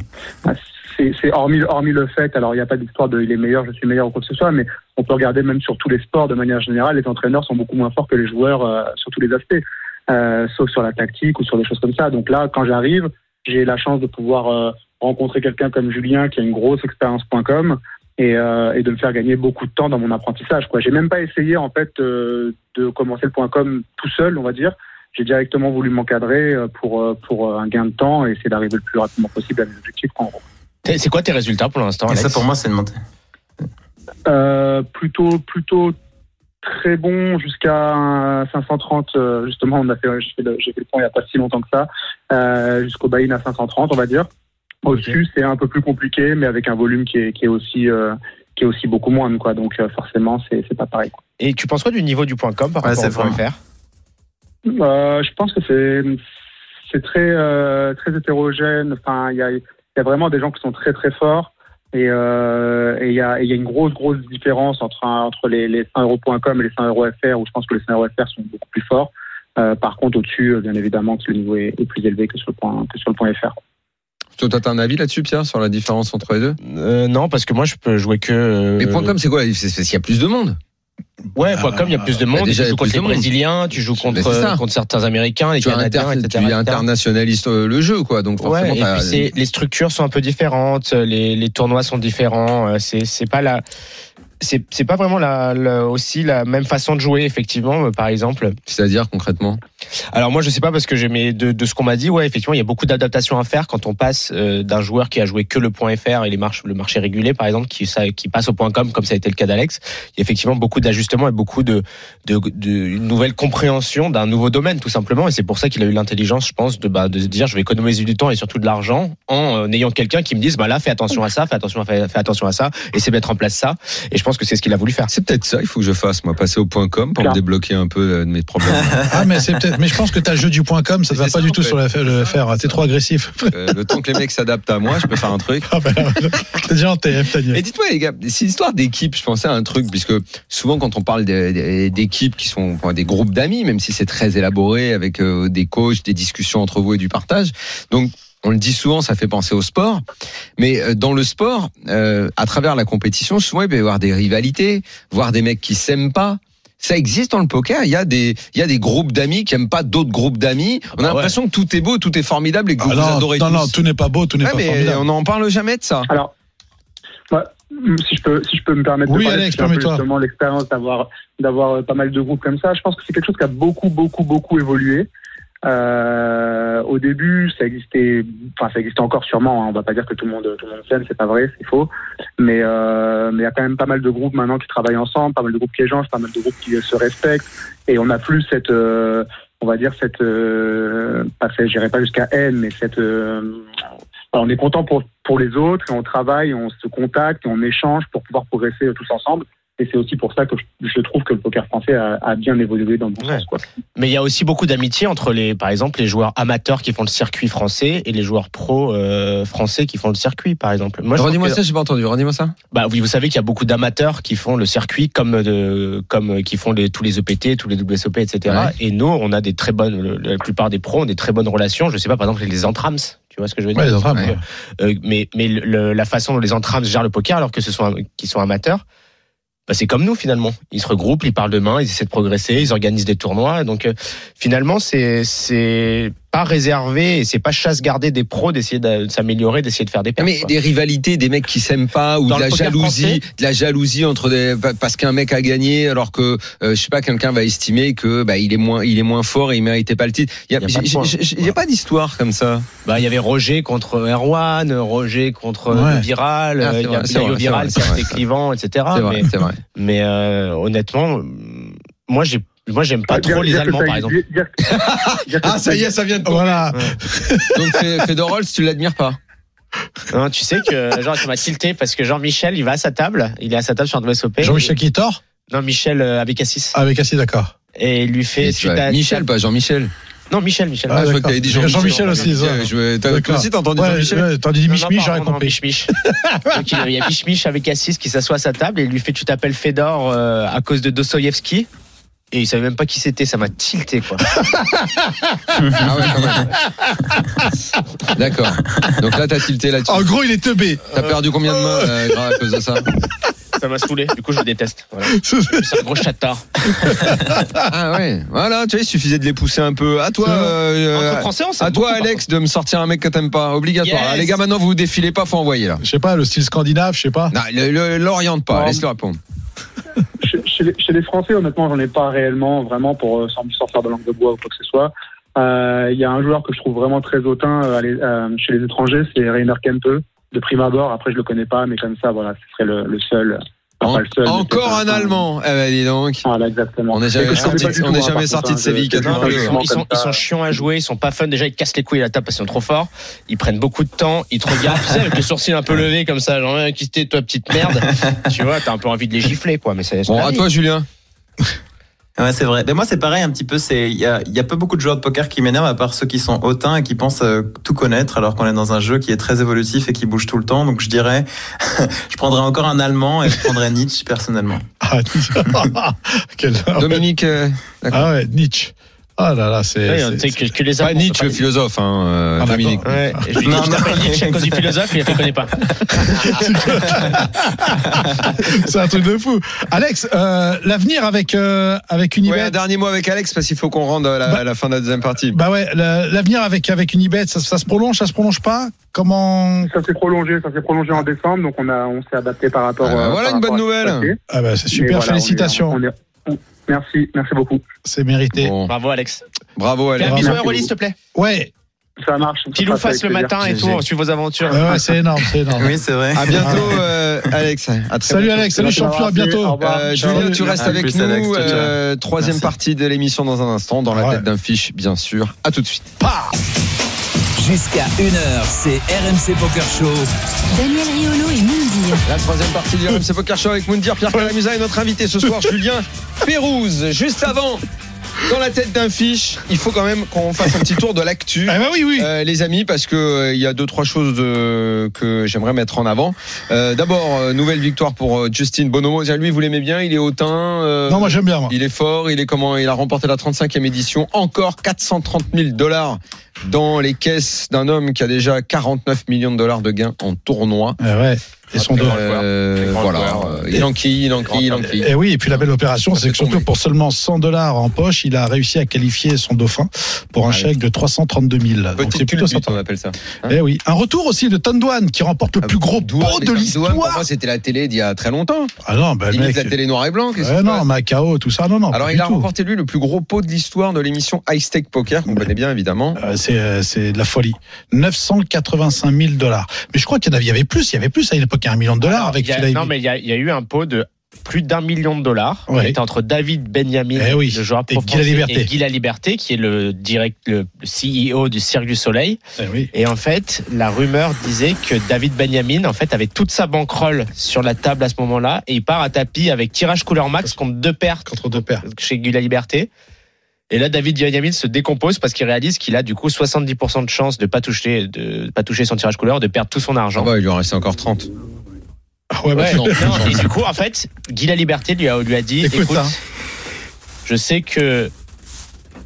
c'est c'est hormis, hormis le fait, alors il n'y a pas d'histoire de il est meilleur, je suis meilleur ou quoi que ce soit, mais on peut regarder même sur tous les sports de manière générale, les entraîneurs sont beaucoup moins forts que les joueurs euh, sur tous les aspects, euh, sauf sur la tactique ou sur des choses comme ça. Donc là, quand j'arrive, j'ai la chance de pouvoir euh, rencontrer quelqu'un comme Julien qui a une grosse expérience.com et, et de me faire gagner beaucoup de temps dans mon apprentissage. Quoi. J'ai même pas essayé en fait de commencer le .com tout seul, on va dire. J'ai directement voulu m'encadrer euh, pour, euh, pour euh, un gain de temps et essayer d'arriver le plus rapidement possible à mes objectifs. en gros. C'est quoi tes résultats pour l'instant, ça, pour moi, c'est une montée. Euh, plutôt plutôt très bon jusqu'à un 530 euh, justement on a fait j'ai fait le, j'ai fait le point il n'y a pas si longtemps que ça euh, jusqu'au buy-in à 530 on va dire au-dessus c'est un peu plus compliqué mais avec un volume qui est, qui est aussi euh, qui est aussi beaucoup moins quoi donc euh, forcément c'est c'est pas pareil quoi. Et tu penses quoi du niveau du point .com par Ouais, rapport c'est au point .fr Euh, je pense que c'est c'est très euh, très hétérogène. Enfin, il y a il y a vraiment des gens qui sont très très forts et euh, et il y a et il y a une grosse grosse différence entre entre les les 100 euros.com et les 100 euros FR où je pense que les 100 euros FR sont beaucoup plus forts. Euh, par contre, au-dessus, bien évidemment, que le niveau est, est plus élevé que sur le point que sur le point FR. Toi, t'as un avis là-dessus, Pierre, sur la différence entre les deux? Euh, Non, parce que moi, je peux jouer que. Mais point .com, c'est quoi? S'il y a plus de monde. Ouais, point .com, il y a plus de Bah, monde. déjà, tu joues contre les. Brésiliens, tu joues contre, contre certains Américains, les Tu, Canadiens, inter- etc. tu internationalises euh, le jeu, quoi. Donc forcément, Ouais, et t'as- puis c'est- les structures sont un peu différentes, les, les tournois sont différents. euh, c'est pas la, c'est pas vraiment la, la- aussi la même façon de jouer effectivement. euh, Par exemple, c'est-à-dire concrètement? alors moi je sais pas parce que j'ai de, de ce qu'on m'a dit, ouais effectivement il y a beaucoup d'adaptations à faire quand on passe euh, d'un joueur qui a joué que le point .fr et les marches, le marché régulé par exemple qui ça, qui passe au point .com comme ça a été le cas d'Alex. Il y a effectivement beaucoup d'ajustements et beaucoup de, de, de une nouvelle compréhension d'un nouveau domaine tout simplement et c'est pour ça qu'il a eu l'intelligence je pense de bah, de se dire je vais économiser du temps et surtout de l'argent en euh, ayant quelqu'un qui me dise bah là fais attention à ça, fais attention à fais, fais attention à ça et c'est mettre en place ça et je pense que c'est ce qu'il a voulu faire. C'est peut-être ça, il faut que je fasse, moi, passer au point .com pour me débloquer un peu euh, de mes problèmes. Ah, mais c'est peut-être. Mais je pense que t'as le jeu du point .com, ça ne va pas ça, du tout fait. sur le, le faire. T'es trop agressif. Euh, le temps que les mecs s'adaptent à moi, je peux faire un truc. Ah, ben, T'es déjà en TF. Et dites-moi les gars, c'est histoire d'équipe. Je pensais à un truc puisque souvent quand on parle d'équipes qui sont enfin, des groupes d'amis, même si c'est très élaboré avec euh, des coachs, des discussions entre vous et du partage. Donc on le dit souvent, ça fait penser au sport. Mais euh, dans le sport, euh, à travers la compétition, souvent il peut y avoir des rivalités, voire des mecs qui s'aiment pas. Ça existe dans le poker. Il y a des, il y a des groupes d'amis qui aiment pas d'autres groupes d'amis. On a bah ouais. l'impression que tout est beau, tout est formidable et que Ah vous non, adorez non, tous. non, tout n'est pas beau, tout n'est Ouais, pas mais formidable. on n'en parle jamais de ça. Alors, moi, si je peux, si je peux me permettre Oui, de parler, Alex, justement l'expérience d'avoir, d'avoir euh, pas mal de groupes comme ça. Je pense que c'est quelque chose qui a beaucoup, beaucoup, beaucoup évolué. Euh, au début, ça existait, enfin, ça existait encore sûrement. Hein, on va pas dire que tout le monde, tout le monde s'aime, c'est pas vrai, c'est faux. Mais, euh, mais il y a quand même pas mal de groupes maintenant qui travaillent ensemble, pas mal de groupes qui échangent, pas mal de groupes qui euh, se respectent. Et on n'a plus cette, euh, on va dire cette, euh, pas fait, j'irai pas jusqu'à haine, mais cette, euh, on est content pour, pour les autres et on travaille, on se contacte, on échange pour pouvoir progresser tous ensemble. Et c'est aussi pour ça que je, trouve que le poker français a, a bien évolué dans le bon Ouais. sens. Quoi. Mais il y a aussi beaucoup d'amitié entre les, par exemple, les joueurs amateurs qui font le circuit français et les joueurs pros euh, français qui font le circuit, par exemple. Moi, Redis-moi que- ça, j'ai pas entendu. Redis-moi ça. Bah oui, vous savez qu'il y a beaucoup d'amateurs qui font le circuit comme de, comme euh, qui font les, tous les EPT, tous les WSOP, etc. Ouais. Et nous, on a des très bonnes, la plupart des pros ont des très bonnes relations. Je sais pas, par exemple, les entrams. Tu vois ce que je veux dire? Ouais, les. Euh, mais mais le- le- la façon dont les entrams gèrent le poker, alors que ce sont qui sont amateurs, bah, c'est comme nous finalement. Ils se regroupent, ils parlent de main, ils essaient de progresser, ils organisent des tournois. Donc euh, finalement, c'est c'est pas réservé et c'est pas chasse gardée des pros d'essayer de, de s'améliorer, d'essayer de faire des pertes. Mais quoi. des rivalités, des mecs qui s'aiment pas ou Dans de la jalousie, de la jalousie entre des parce qu'un mec a gagné alors que euh, je sais pas quelqu'un va estimer que bah il est moins il est moins fort et il méritait pas le titre. Il y a, Il y a pas d'histoire comme ça. Bah, il y avait Roger contre Erwan, Roger contre Ouais. Viral, Ah, euh, il y a, vrai, il c'est y a eu vrai, au Viral, c'est clivant, etc. C'est vrai, mais c'est vrai. mais euh, honnêtement, moi j'ai moi j'aime pas Ah, trop dire- les dire Allemands ça- par exemple. dire- dire- dire que Ah ça y est, ça vient de tomber. Voilà. Donc Fe- Fedorov, tu l'admires pas Non, tu sais que genre ça m'a tilté parce que Jean-Michel, il va à sa table, il est à sa table sur un WSOP. Jean-Michel qui tort Non, Michel euh, avec Assis. Avec Assis, d'accord. Et il lui fait tu t'as- Michel, pas Jean-Michel. Non, Michel, Michel. Ah, Ah, je crois que t'avais dit Jean-Michel. Jean-Michel aussi, T'as toi aussi t'as entendu Jean-Michel t'as dit Non, non, Mich Mich, pardon, j'aurais compris. Mich Mich. Donc, il y a Mich Mich avec Assis qui s'assoit à sa table et il lui fait Tu t'appelles Fedor euh, à cause de Dostoïevski. Et il savait même pas qui c'était, ça m'a tilté quoi. Ah ouais, quand même. D'accord. Donc là t'as tilté là-dessus. En gros, il est teubé. T'as perdu combien de mains euh, grâce à cause de ça Ça m'a saoulé, du coup je le déteste. Voilà. C'est un gros chatard. Ah ouais. Voilà, tu vois, il suffisait de les pousser un peu. À toi. euh, Entre français, on À toi, Alex, de me sortir un mec que t'aimes pas. Obligatoire. Yes. Ah, les gars, maintenant, vous vous défilez pas, faut envoyer là. Je sais pas, le style scandinave, je sais pas. Non, l'oriente pas. Laisse-le répondre. Chez, les, Français, honnêtement, j'en ai pas réellement, vraiment, pour euh, sans, sans faire de langue de bois ou quoi que ce soit. Euh, Il y a un joueur que je trouve vraiment très hautain euh, chez les étrangers, c'est Rainer Kempe, de prime abord. Après, je le connais pas, mais comme ça, voilà, ce serait le seul. En- encore un Allemand. Eh ben, dis donc. Voilà, exactement. On n'est jamais sorti- on n'est hein, jamais sorti de Séville, je- 82. Non, ils, sont, ils, sont, chiants à jouer, ils sont pas fun. Déjà, ils cassent les couilles à la table parce qu'ils sont trop forts. Ils prennent beaucoup de temps, ils te regardent, tu sais, avec le sourcil un peu levé comme ça, genre, qui c'était toi, petite merde? tu vois, t'as un peu envie de les gifler, quoi. Mais c'est. Bon, à toi, Julien. Ouais, c'est vrai. Mais moi, c'est pareil un petit peu. C'est il y a, il y a pas beaucoup de joueurs de poker qui m'énervent à part ceux qui sont hautains et qui pensent euh, tout connaître alors qu'on est dans un jeu qui est très évolutif et qui bouge tout le temps. Donc je dirais, je prendrais encore un Allemand et je prendrais Nietzsche personnellement. Ah, Quel- Dominique. euh, d'accord. Ah ouais, Nietzsche. Ah là là, c'est. Ouais, sais que, que les Pas Nietzsche, pas- le philosophe, hein, euh, Ah, Dominique. Ouais, je lui dis, Non, je t'appelle Nietzsche à cause du philosophe, il a fait connaît pas. c'est un truc de fou. Alex, euh, l'avenir avec euh, avec Ouais, Unibet. un dernier mot avec Alex parce qu'il faut qu'on rende à la, Bah- la fin de la deuxième partie. Bah ouais, la- l'avenir avec avec Unibet, ça, ça se prolonge, ça se prolonge pas? Comment? Ça s'est prolongé, ça s'est prolongé en décembre, donc on a, on s'est adapté par rapport. Ah, euh, voilà par une bonne rapport qui nouvelle. Ah bah c'est super, voilà, on est- félicitations, on est- on- merci, merci beaucoup. c'est mérité. Bon, Bravo, Alex. bravo, Fais Alex. un bisou à Merci Euroleague, s'il te plaît. Ouais, Ça marche. Qu'il nous fasse le plaisir. matin et tout, on suit vos aventures. ouais, ouais, c'est énorme, c'est énorme. Oui, c'est vrai. À bientôt, euh, Alex. À très Salut bientôt. Alex, salut champion, à bientôt. Euh. Julien, tu restes À avec plus, nous. Alex. Euh, troisième Merci. partie de l'émission dans un instant, dans la Ouais. tête d'un fiche, bien sûr. À tout de suite. Jusqu'à 1h, c'est RMC Poker Show. Daniel Riolo et. La troisième partie du RMC Poker Show avec Moundir, Pierre Calamusa et notre invité ce soir, Julien Pérouse. Juste avant, dans la tête d'un fiche, il faut quand même qu'on fasse un petit tour de l'actu. Ah bah oui, oui. Euh, les amis, parce que euh, il y a deux trois choses euh, que j'aimerais mettre en avant. Euh, D'abord, euh, nouvelle victoire pour euh, Justin Bonomo. Lui, vous l'aimez bien, il est hautain. euh, Non, moi j'aime bien, moi. il est fort, il est comment Il a remporté la 35e édition, encore 430 000 dollars dans les caisses d'un homme qui a déjà 49 millions de dollars de gains en tournoi. Eh ouais. Et son dos. Euh, voilà. Euh, il enquille, il enquille, il enquille. Et oui, et puis la belle opération, c'est que surtout pour seulement 100 dollars en poche, il a réussi à qualifier son dauphin pour un Ah chèque de 332 000. Donc c'est plutôt sympa. on appelle ça. Eh oui, un retour aussi de Tandouane qui remporte le plus gros Douane, pot de l'histoire. Pour moi, c'était la télé d'il y a très longtemps. Ah non, bah, Limite mec. la télé noir et blanc. se non, Macao, tout ça, non, non. Alors, il a tout. remporté lui le plus gros pot de l'histoire de l'émission High Stake Poker, qu'on connaît bien évidemment. Euh, C'est c'est de la folie. 985 000 dollars. Mais je crois qu'il y y avait plus. Il y avait plus à l'époque, un million de dollars Alors, avec a-. Non, mais il y, a, il y a eu un pot de plus d'un million de dollars. Ouais. Il était entre David Benjamin, Eh oui. le joueur Et Guy Liberté. et Guy La Liberté, qui est le direct, le CEO du Cirque du Soleil. Eh oui. Et en fait, la rumeur disait que David Benjamin, en fait, avait toute sa bankroll sur la table à ce moment-là, et il part à tapis avec tirage couleur max contre deux pertes Contre deux paires. chez Guy La Liberté. Et là, David Benjamin se décompose parce qu'il réalise qu'il a du coup 70% de chance de pas toucher, de pas toucher son tirage couleur, de perdre tout son Ah argent. bah, il lui en restait encore 30. Ah ouais, bah, Ouais, non, non, et du coup, en fait, Guy La Liberté lui a, lui a dit Écoute, écoute, hein. je sais que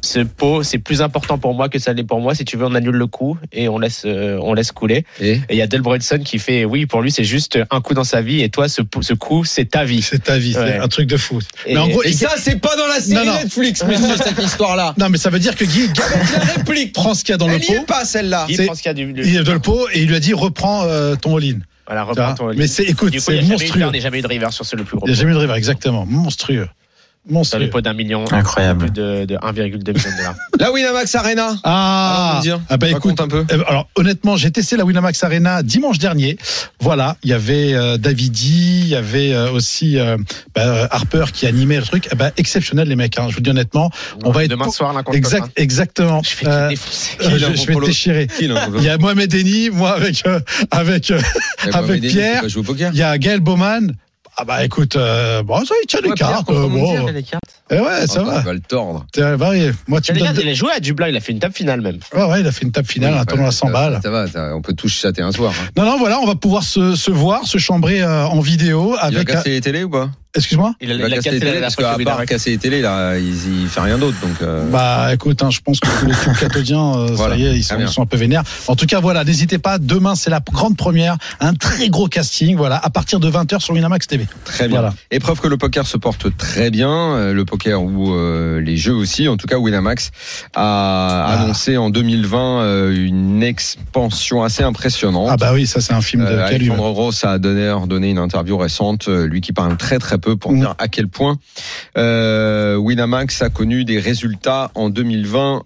ce pot, c'est plus important pour moi que ça l'est pour moi. Si tu veux, on annule le coup et on laisse, euh, on laisse couler. Et? Il y a Del Brunson qui fait oui, pour lui, c'est juste un coup dans sa vie et toi, ce, ce coup, c'est ta vie. C'est ta vie, c'est un truc de fou. Et- mais en gros, Et il- ça, c'est pas dans la série Non, non. Netflix, messieurs, cette histoire-là. non, mais ça veut dire que Guy La réplique, prend ce qu'il y a dans le elle est pot, pas celle-là. Guy c'est- pense qu'il y a du. du- il est dans le pot et il lui a dit reprends euh, ton all-in. voilà, reprends ton Mais c'est, écoute, c'est il a, monstrueux. il n'y a jamais eu de river sur ce le plus gros. Il n'y a jamais eu de river, exactement. Monstrueux. Dans Monstrueux. le pot d'un million. Incroyable. Plus de, de 1,2 million de dollars. La Winamax Arena. Ah, ah bah écoute, un peu. euh, alors honnêtement, j'ai testé la Winamax Arena dimanche dernier. Voilà, il y avait euh, Davidi, il y avait euh, aussi euh, bah, Harper qui animait le truc. Eh ben, exceptionnel les mecs. Hein, je vous dis honnêtement, on va être Demain soir, contre exact, exactement. Je vais Euh, euh, je, je vais déchirer. Là, Il y a Mohamed Eni, moi avec euh, avec euh, Eh ben, avec Denis, Pierre. il y a Gaël Bowman. Ah bah écoute, euh, bon ça il tient les Ouais, Pierre cartes. contre euh, bon. les cartes. Eh ouais, ça va. on va le tordre. Tiens, va, ouais, Moi tu il a joué à Dublin, il a fait une table finale même. Ouais, ouais, il a fait une table finale, Oui, un tournoi à 100 ça- balles. Ça va, ça- on peut tous chatter un soir. hein. Non, non, voilà, on va pouvoir se, se voir, se chambrer euh, en vidéo Il va avec. casser les télés ou pas? Excuse-moi. Il a, Il va il a cassé les télés parce qu'à part casser les télés, là, il, il fait rien d'autre. Donc, euh, Bah écoute, hein, je pense que tous les clubs cathodiens, euh, Voilà, ça y est, ils sont, bien. ils sont un peu vénères. En tout cas, voilà, n'hésitez pas. Demain, c'est la grande première, un très gros casting. Voilà, à partir de 20h sur Winamax TV. Très bien. Voilà. Et preuve que le poker se porte très bien, euh, le poker ou euh, les jeux aussi. En tout cas, Winamax a Ah. annoncé en 2020 euh, une expansion assez impressionnante. Ah bah oui, ça c'est un film de Euh. Alexandre Ross a donné, donné une interview récente, lui qui parle très très peu pour Mhm. dire à quel point euh, Winamax a connu des résultats en 2020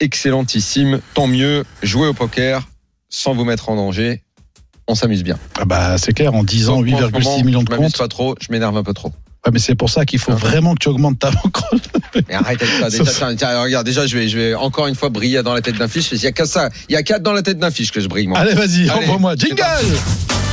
excellentissimes. Tant mieux, jouer au poker sans vous mettre en danger. On s'amuse bien. Ah bah c'est clair, en 10 ans, Sauf qu'en ce 8,6 moment, millions de Je m'amuse comptes. pas trop, je m'énerve un peu trop. Ouais, mais c'est pour ça qu'il faut Ah. vraiment que tu augmentes ta bankroll. Mais arrête avec ça. Déjà, Ça- tiens, tiens, regarde, déjà, je vais, je vais encore une fois briller dans la tête d'un fiche. Il y a qu'à ça. Il y a qu'à dans la tête d'un fiche que je brille, moi. Allez, vas-y, envoie-moi. Jingle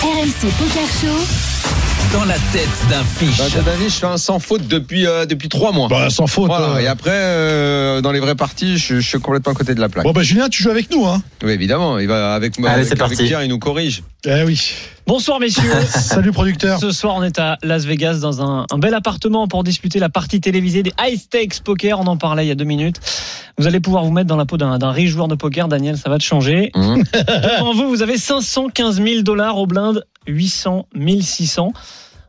RMC Poker Show. Dans la tête d'un fiche. Dans la tête d'un fiche, je fais un sans faute depuis, euh, depuis trois mois. Bah sans faute. Voilà. euh. Et après, euh, dans les vraies parties, je, je suis complètement à côté de la plaque. Bon bah Julien, tu joues avec nous, hein Oui, évidemment. Il va avec moi. Allez, c'est parti. Pierre, il nous corrige. Eh oui. Bonsoir messieurs. Salut producteur. Ce soir, on est à Las Vegas dans un, un bel appartement pour disputer la partie télévisée des High Stakes Poker. On en parlait il y a deux minutes. Vous allez pouvoir vous mettre dans la peau d'un riche joueur de poker. Daniel, ça va te changer. Devant vous, vous avez 515 000 dollars au blind, 800, 1600.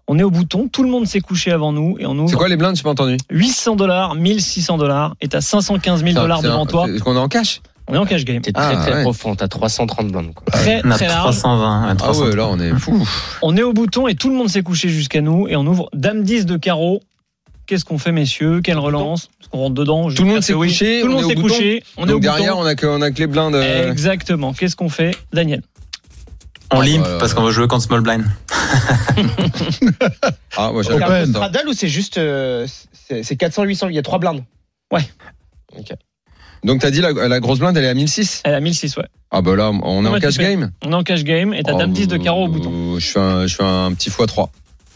On est au bouton. Tout le monde s'est couché avant nous et on C'est ouvre quoi les blindes? J'ai pas entendu. 800 dollars, 1600 dollars et t'as 515 000 dollars C'est un- devant toi. Est-ce qu'on est en cash On est en cash game. T'es très Ah, très ouais. profond, t'as 330 blindes. Quoi. Très On a très large. 320. ouais, Ah 330. ouais, là, on est fou. On est au bouton et tout le monde s'est couché jusqu'à nous et on ouvre Dame 10 de carreau. Qu'est-ce qu'on fait, messieurs? Quelle relance? Est-ce qu'on rentre dedans Tout le monde s'est couché, Tout le on monde s'est couché. On est au Donc derrière, bouton. on a que, on a que les blindes. euh, Exactement. Qu'est-ce qu'on fait, Daniel? On Ah, limp bah, parce qu'on va jouer contre Small Blind. Ah, moi, ça. Straddle ou c'est juste. euh, c'est c'est 400, 800, il y a trois blindes Donc, t'as dit la, la grosse blinde, elle est à 1006 Elle a 1006, ouais. Ah, bah là, on est en cash game. On est en cash game et t'as Oh, Dame 10 de carreau au bouton. euh, Je fais un, je fais un petit x3.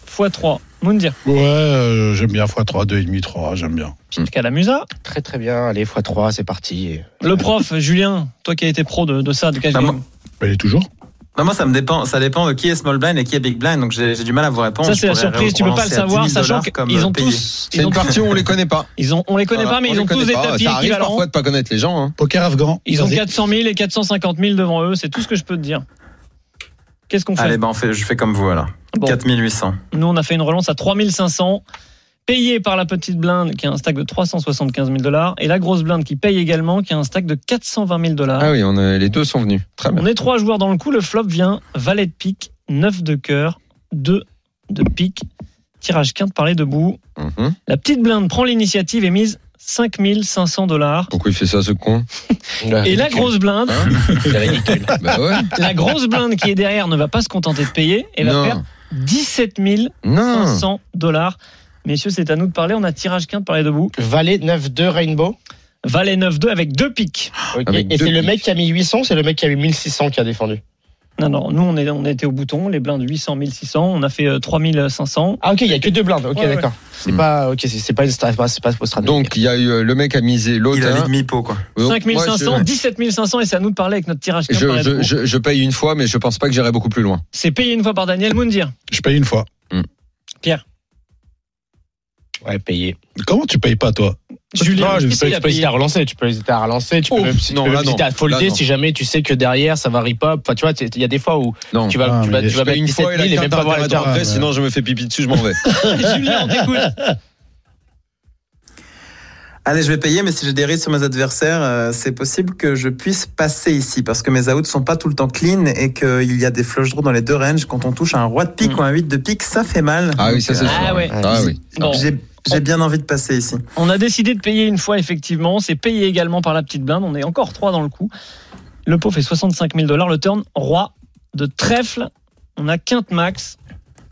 x3. Moundir. Ouais, euh, j'aime bien x3, 2,5, 3, j'aime bien. Petite calamusa. Très très bien, allez, x3, c'est parti. Le prof, Julien, toi qui as été pro de, de ça, de cash Bah, game. moi- Bah, il est toujours. Bah, moi, ça me dépend, ça dépend de qui est small blind et qui est big blind, donc j'ai du mal à vous répondre. Ça, Je c'est la surprise. Tu peux pas le savoir, 10 000 sachant qu'ils ont payé. tous. C'est Ils ont, une partie où on les connaît pas. ils ont, on les connaît Voilà, pas, mais on ils ont tous des pas. tapis Ça arrive équivalents. parfois de pas connaître les gens. hein. Poker afghan. Ils ont Vas-y. 400 000 et 450 000 devant eux. C'est tout ce que je peux te dire. Qu'est-ce qu'on fait? Allez, on fait, je fais comme vous, alors. Bon. 4800. Nous, on a fait une relance à 3500, payé par la petite blinde qui a un stack de 375 000 dollars, et la grosse blinde qui paye également, qui a un stack de 420 000 dollars. Ah oui, on a- les deux sont venus. Très bien. On est trois joueurs dans le coup. Le flop vient valet de pique, 9 de cœur, 2 de pique, tirage quinte par les debout. Mhm. La petite blinde prend l'initiative et mise 5500 dollars. Pourquoi il fait ça, ce con Et la grosse blinde, C'est ridicule. Bah ouais. la grosse blinde qui est derrière ne va pas se contenter de payer et va Non. faire 17 Non. 500 dollars. Messieurs, c'est à nous de parler. On a tirage quinte par les debout. Valet 9-2 Rainbow. Valet 9-2 avec deux piques. Ok. Avec Et c'est le mec qui a mis 800 c'est le mec qui a mis 1600 qui a défendu Non, non, nous on, est, on était au bouton, les blindes 800, 1600, on a fait euh, 3500. Ah ok, il y a que deux blindes. Ok, Ouais, ouais. d'accord. C'est Hmm. pas ok, c'est pas une c'est pas c'est pas. Donc, il y a eu euh, le mec a misé l'autre. Il a hein. mis demi-pot, quoi. Donc, moi, 5500, je- 17 500 et c'est à nous de parler avec notre tirage Je, je, debout. je, je paye une fois, mais je pense pas que j'irai beaucoup plus loin. C'est payé une fois par Daniel Moundir. Je paye une fois. Pierre. Ouais, payé. Comment tu payes pas, toi Julien, Non, tu qu'est-ce peux, qu'il a tu peux hésiter à relancer, tu peux hésiter à relancer, tu peux même, tu non, peux là, même hésiter non. à folder Là, si jamais tu sais que derrière ça va rip up. Enfin, tu vois, il y a des fois où Non. tu vas, Ah, tu vas, tu je vas mettre une fois 17 et 000 la et même carte pas voir d'arrière turn. après, ouais. sinon je me fais pipi dessus, je m'en vais. Julien, on t'écoute. Allez, je vais payer, mais si j'ai des risques sur mes adversaires, euh, c'est possible que je puisse passer ici parce que mes outs sont pas tout le temps clean et qu'il y a des flush draws dans les deux ranges. Quand on touche un roi de pique Mm. ou un 8 de pique, ça fait mal. Ah oui, ça c'est Donc, Ah ouais. Ah oui. Bon, J'ai j'ai bien envie de passer ici. on a décidé de payer une fois, effectivement. C'est payé également par la petite blinde. On est encore trois dans le coup. Le pot fait 65 000 dollars. Le turn, roi de trèfle. On a quinte max.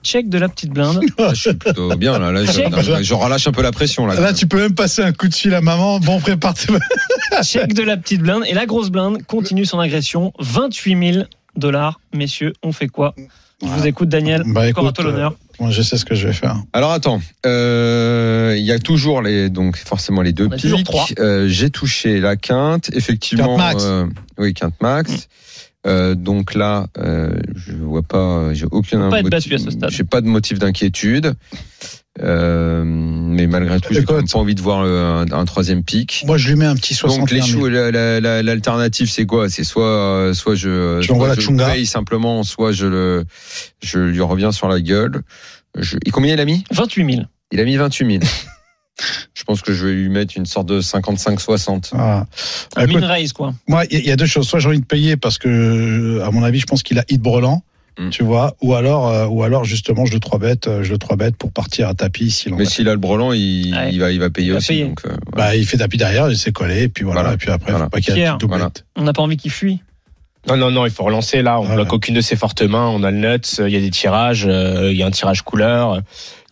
Check de la petite blinde. Ah, je suis plutôt bien là. là je, Check. non, je relâche un peu la pression là. Là, tu peux même passer un coup de fil à maman. Bon, prépare. Check de la petite blinde. Et la grosse blinde continue son agression. 28 000 dollars. Messieurs, on fait quoi? Je vous écoute, Daniel. Bah, Encore à écoute, toi l'honneur. Moi, je sais ce que je vais faire. Alors attends, euh, il y a toujours les donc forcément les deux trois. Euh, J'ai touché la quinte, effectivement. Quinte max. euh, oui, quinte max. Mm. Euh, donc là, euh, je vois pas, j'ai aucun pas être motif- battu à ce stade. J'ai pas de motif d'inquiétude. Euh, mais malgré tout, j'ai quand même pas envie de voir euh, un, un troisième pic. Moi, je lui mets un petit 61 Donc les 000. choux, la- la- la- l'alternative c'est quoi? C'est soit euh, soit je soit la je paye simplement, soit je le je lui reviens sur la gueule. Je, et combien il a mis? 28 000. Il a mis 28 000. je pense que je vais lui mettre une sorte de 55-60. Ah. Un Écoute, min raise, quoi. Moi, il y a- il y a deux choses. Soit j'ai envie de payer parce que, à mon avis, je pense qu'il a hit brelan. Mm. Tu vois, ou alors, euh, ou alors justement, je le 3 bêtes, euh, je le 3 bêtes pour partir à tapis s'il Mais s'il a le brelan, il, Ouais. il va il va payer Il va aussi. payer. Donc, euh, voilà. Bah, il fait tapis derrière, il s'est collé, et puis voilà, Voilà. et puis après, Voilà. faut pas qu'il y ait Pierre. une doublette. On n'a pas envie qu'il fuit. Non, non, non, il faut relancer là. On Voilà. bloque aucune de ses fortes mains. On a le nuts, il y a des tirages, euh, il y a un tirage couleur.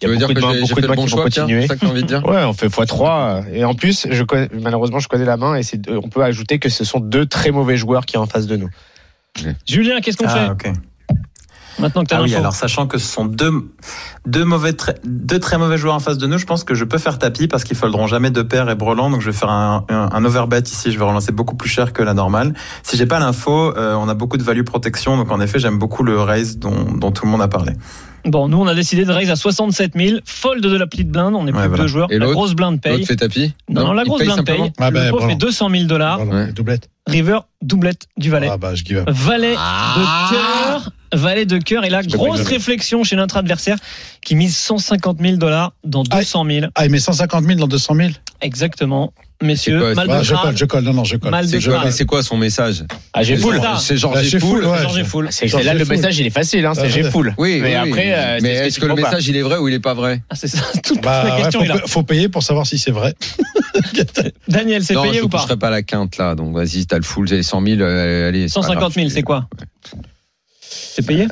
Il y a beaucoup de mains, beaucoup de mains bon qui vont continuer. C'est ça que t'as envie de dire Ouais, on fait x3. Et en plus, je connais, malheureusement, je connais la main et deux- on peut ajouter que ce sont deux très mauvais joueurs qui sont en face de nous. Julien, qu'est-ce qu'on Ah, fait? Maintenant que tu as Ah oui, alors sachant que ce sont deux, deux, mauvais, deux très mauvais joueurs en face de nous, je pense que je peux faire tapis parce qu'ils folderont jamais paires et brelan, donc je vais faire un, un, un overbet ici, je vais relancer beaucoup plus cher que la normale. Si j'ai pas l'info, euh, on a beaucoup de value protection, donc en effet j'aime beaucoup le raise dont, dont tout le monde a parlé. Bon, nous, on a décidé de raise à 67 000. Fold de la petite blinde. On est plus Ouais, voilà. deux joueurs. Et la grosse blinde paye. L'autre fait tapis Non, non, la grosse paye blinde paye. simplement Ah ben, le pot bravo. fait 200 000 dollars. Voilà, Ouais. doublette. River, doublette du valet. Ah bah, je give up. Valet de cœur. Valet de cœur. Et la peux grosse réflexion chez notre adversaire qui mise 150 000 dollars dans 200 000. Ah, il met 150 000 dans 200 000 Exactement. Messieurs, quoi, mal Ah, de Je colle, je colle, non, non, je colle. Mal de C'est quoi, crâne. mais c'est quoi son message? Ah, j'ai ça. C'est genre Bah, j'ai j'ai full. full, ouais. Georges est full. C'est là le full. message il est facile, hein, c'est Ah, j'ai ouais. full. Oui, Mais oui, après, euh, mais c'est est-ce que le message il est vrai ou il est pas vrai? Ah, c'est ça. Toute Bah, la ouais, question faut, est là. faut payer pour savoir si c'est vrai. Daniel, c'est Non, payé je ou pas toucherai pas la quinte là. Donc vas-y, t'as le full, j'ai 100 000. euh, allez, c'est pas 150 000, grave. c'est quoi C'est payé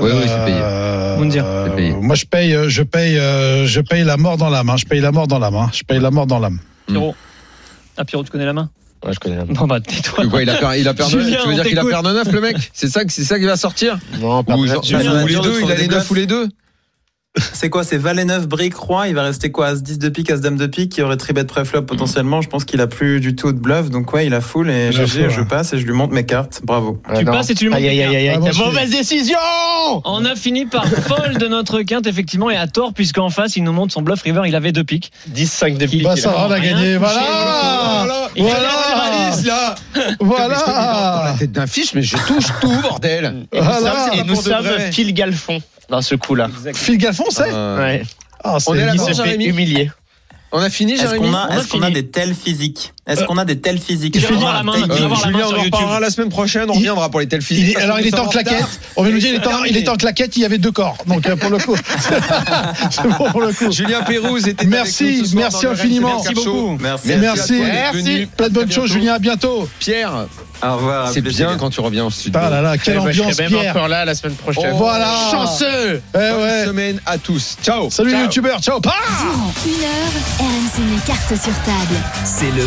Oui, oui, c'est payé. Euh, euh, C'est payé. Moi, je paye, euh, je paye, euh, je paye la mort dans l'âme. hein. Je paye la mort dans l'âme. hein. Je paye la mort dans l'âme. Pierrot Ah, Pierrot, tu connais la main Ouais, je connais la main. Bon, bah, tais-toi. Il a per- il a perdu. Julien, Tu veux dire qu'il a perdu 9 le mec? C'est ça que c'est ça qui va sortir? Non, pas Ou, Julien, ou les deux, il a les des 9 ou les deux? C'est quoi C'est Valet 9, brique, roi. Il va rester quoi As 10 de pique, As dame de pique, qui aurait tribet préflop potentiellement? Je pense qu'il a plus du tout de bluff. Donc ouais, il a full et je passe et je lui montre mes cartes. Bravo. Tu non. passes et tu lui montres Aïe, aïe, aïe, aïe, Mauvaise décision On a fini par fold de notre quinte, effectivement, et à tort, puisqu'en face, il nous montre son bluff river, il avait deux piques. 10-5 de pique. Bah, ça va, on a gagné. Voilà Il Voilà Alice, là Dans la Voilà tête d'un fiche, mais je touche tout, bordel. Et nous Voilà. sommes, et nous sommes. Phil Galfond dans ce coup-là. Phil Galfond, c'est Euh, Ouais. C'est- On est là Il D'abord, se fait Jérémy. humilier. On a fini, Est-ce Jérémy qu'on a, est-ce qu'on a des tels physiques Est-ce qu'on a des tels physiques a la main, Julien, on en reparlera la semaine prochaine. On reviendra pour les tels Il physiques. alors il est en claquette. On va nous dire il est en, terminé. il est en claquette. Il y avait deux corps. Donc euh, pour le coup, c'est bon pour le coup. Julien Pérouse était Merci, avec nous ce soir merci infiniment. Merci beaucoup. Merci. Merci. À. Plein de bonnes À choses. Julien. À bientôt. Pierre, Au revoir. c'est bien quand tu reviens au studio. Ah là là, quelle Eh ben, je ambiance, serai même Pierre. encore là la semaine prochaine. Oh, Voilà. Chanceux Eh Bonne ouais. semaine à tous. Ciao. Salut youtubeurs. Ciao. Durant une heure, RMC met cartes sur table. C'est le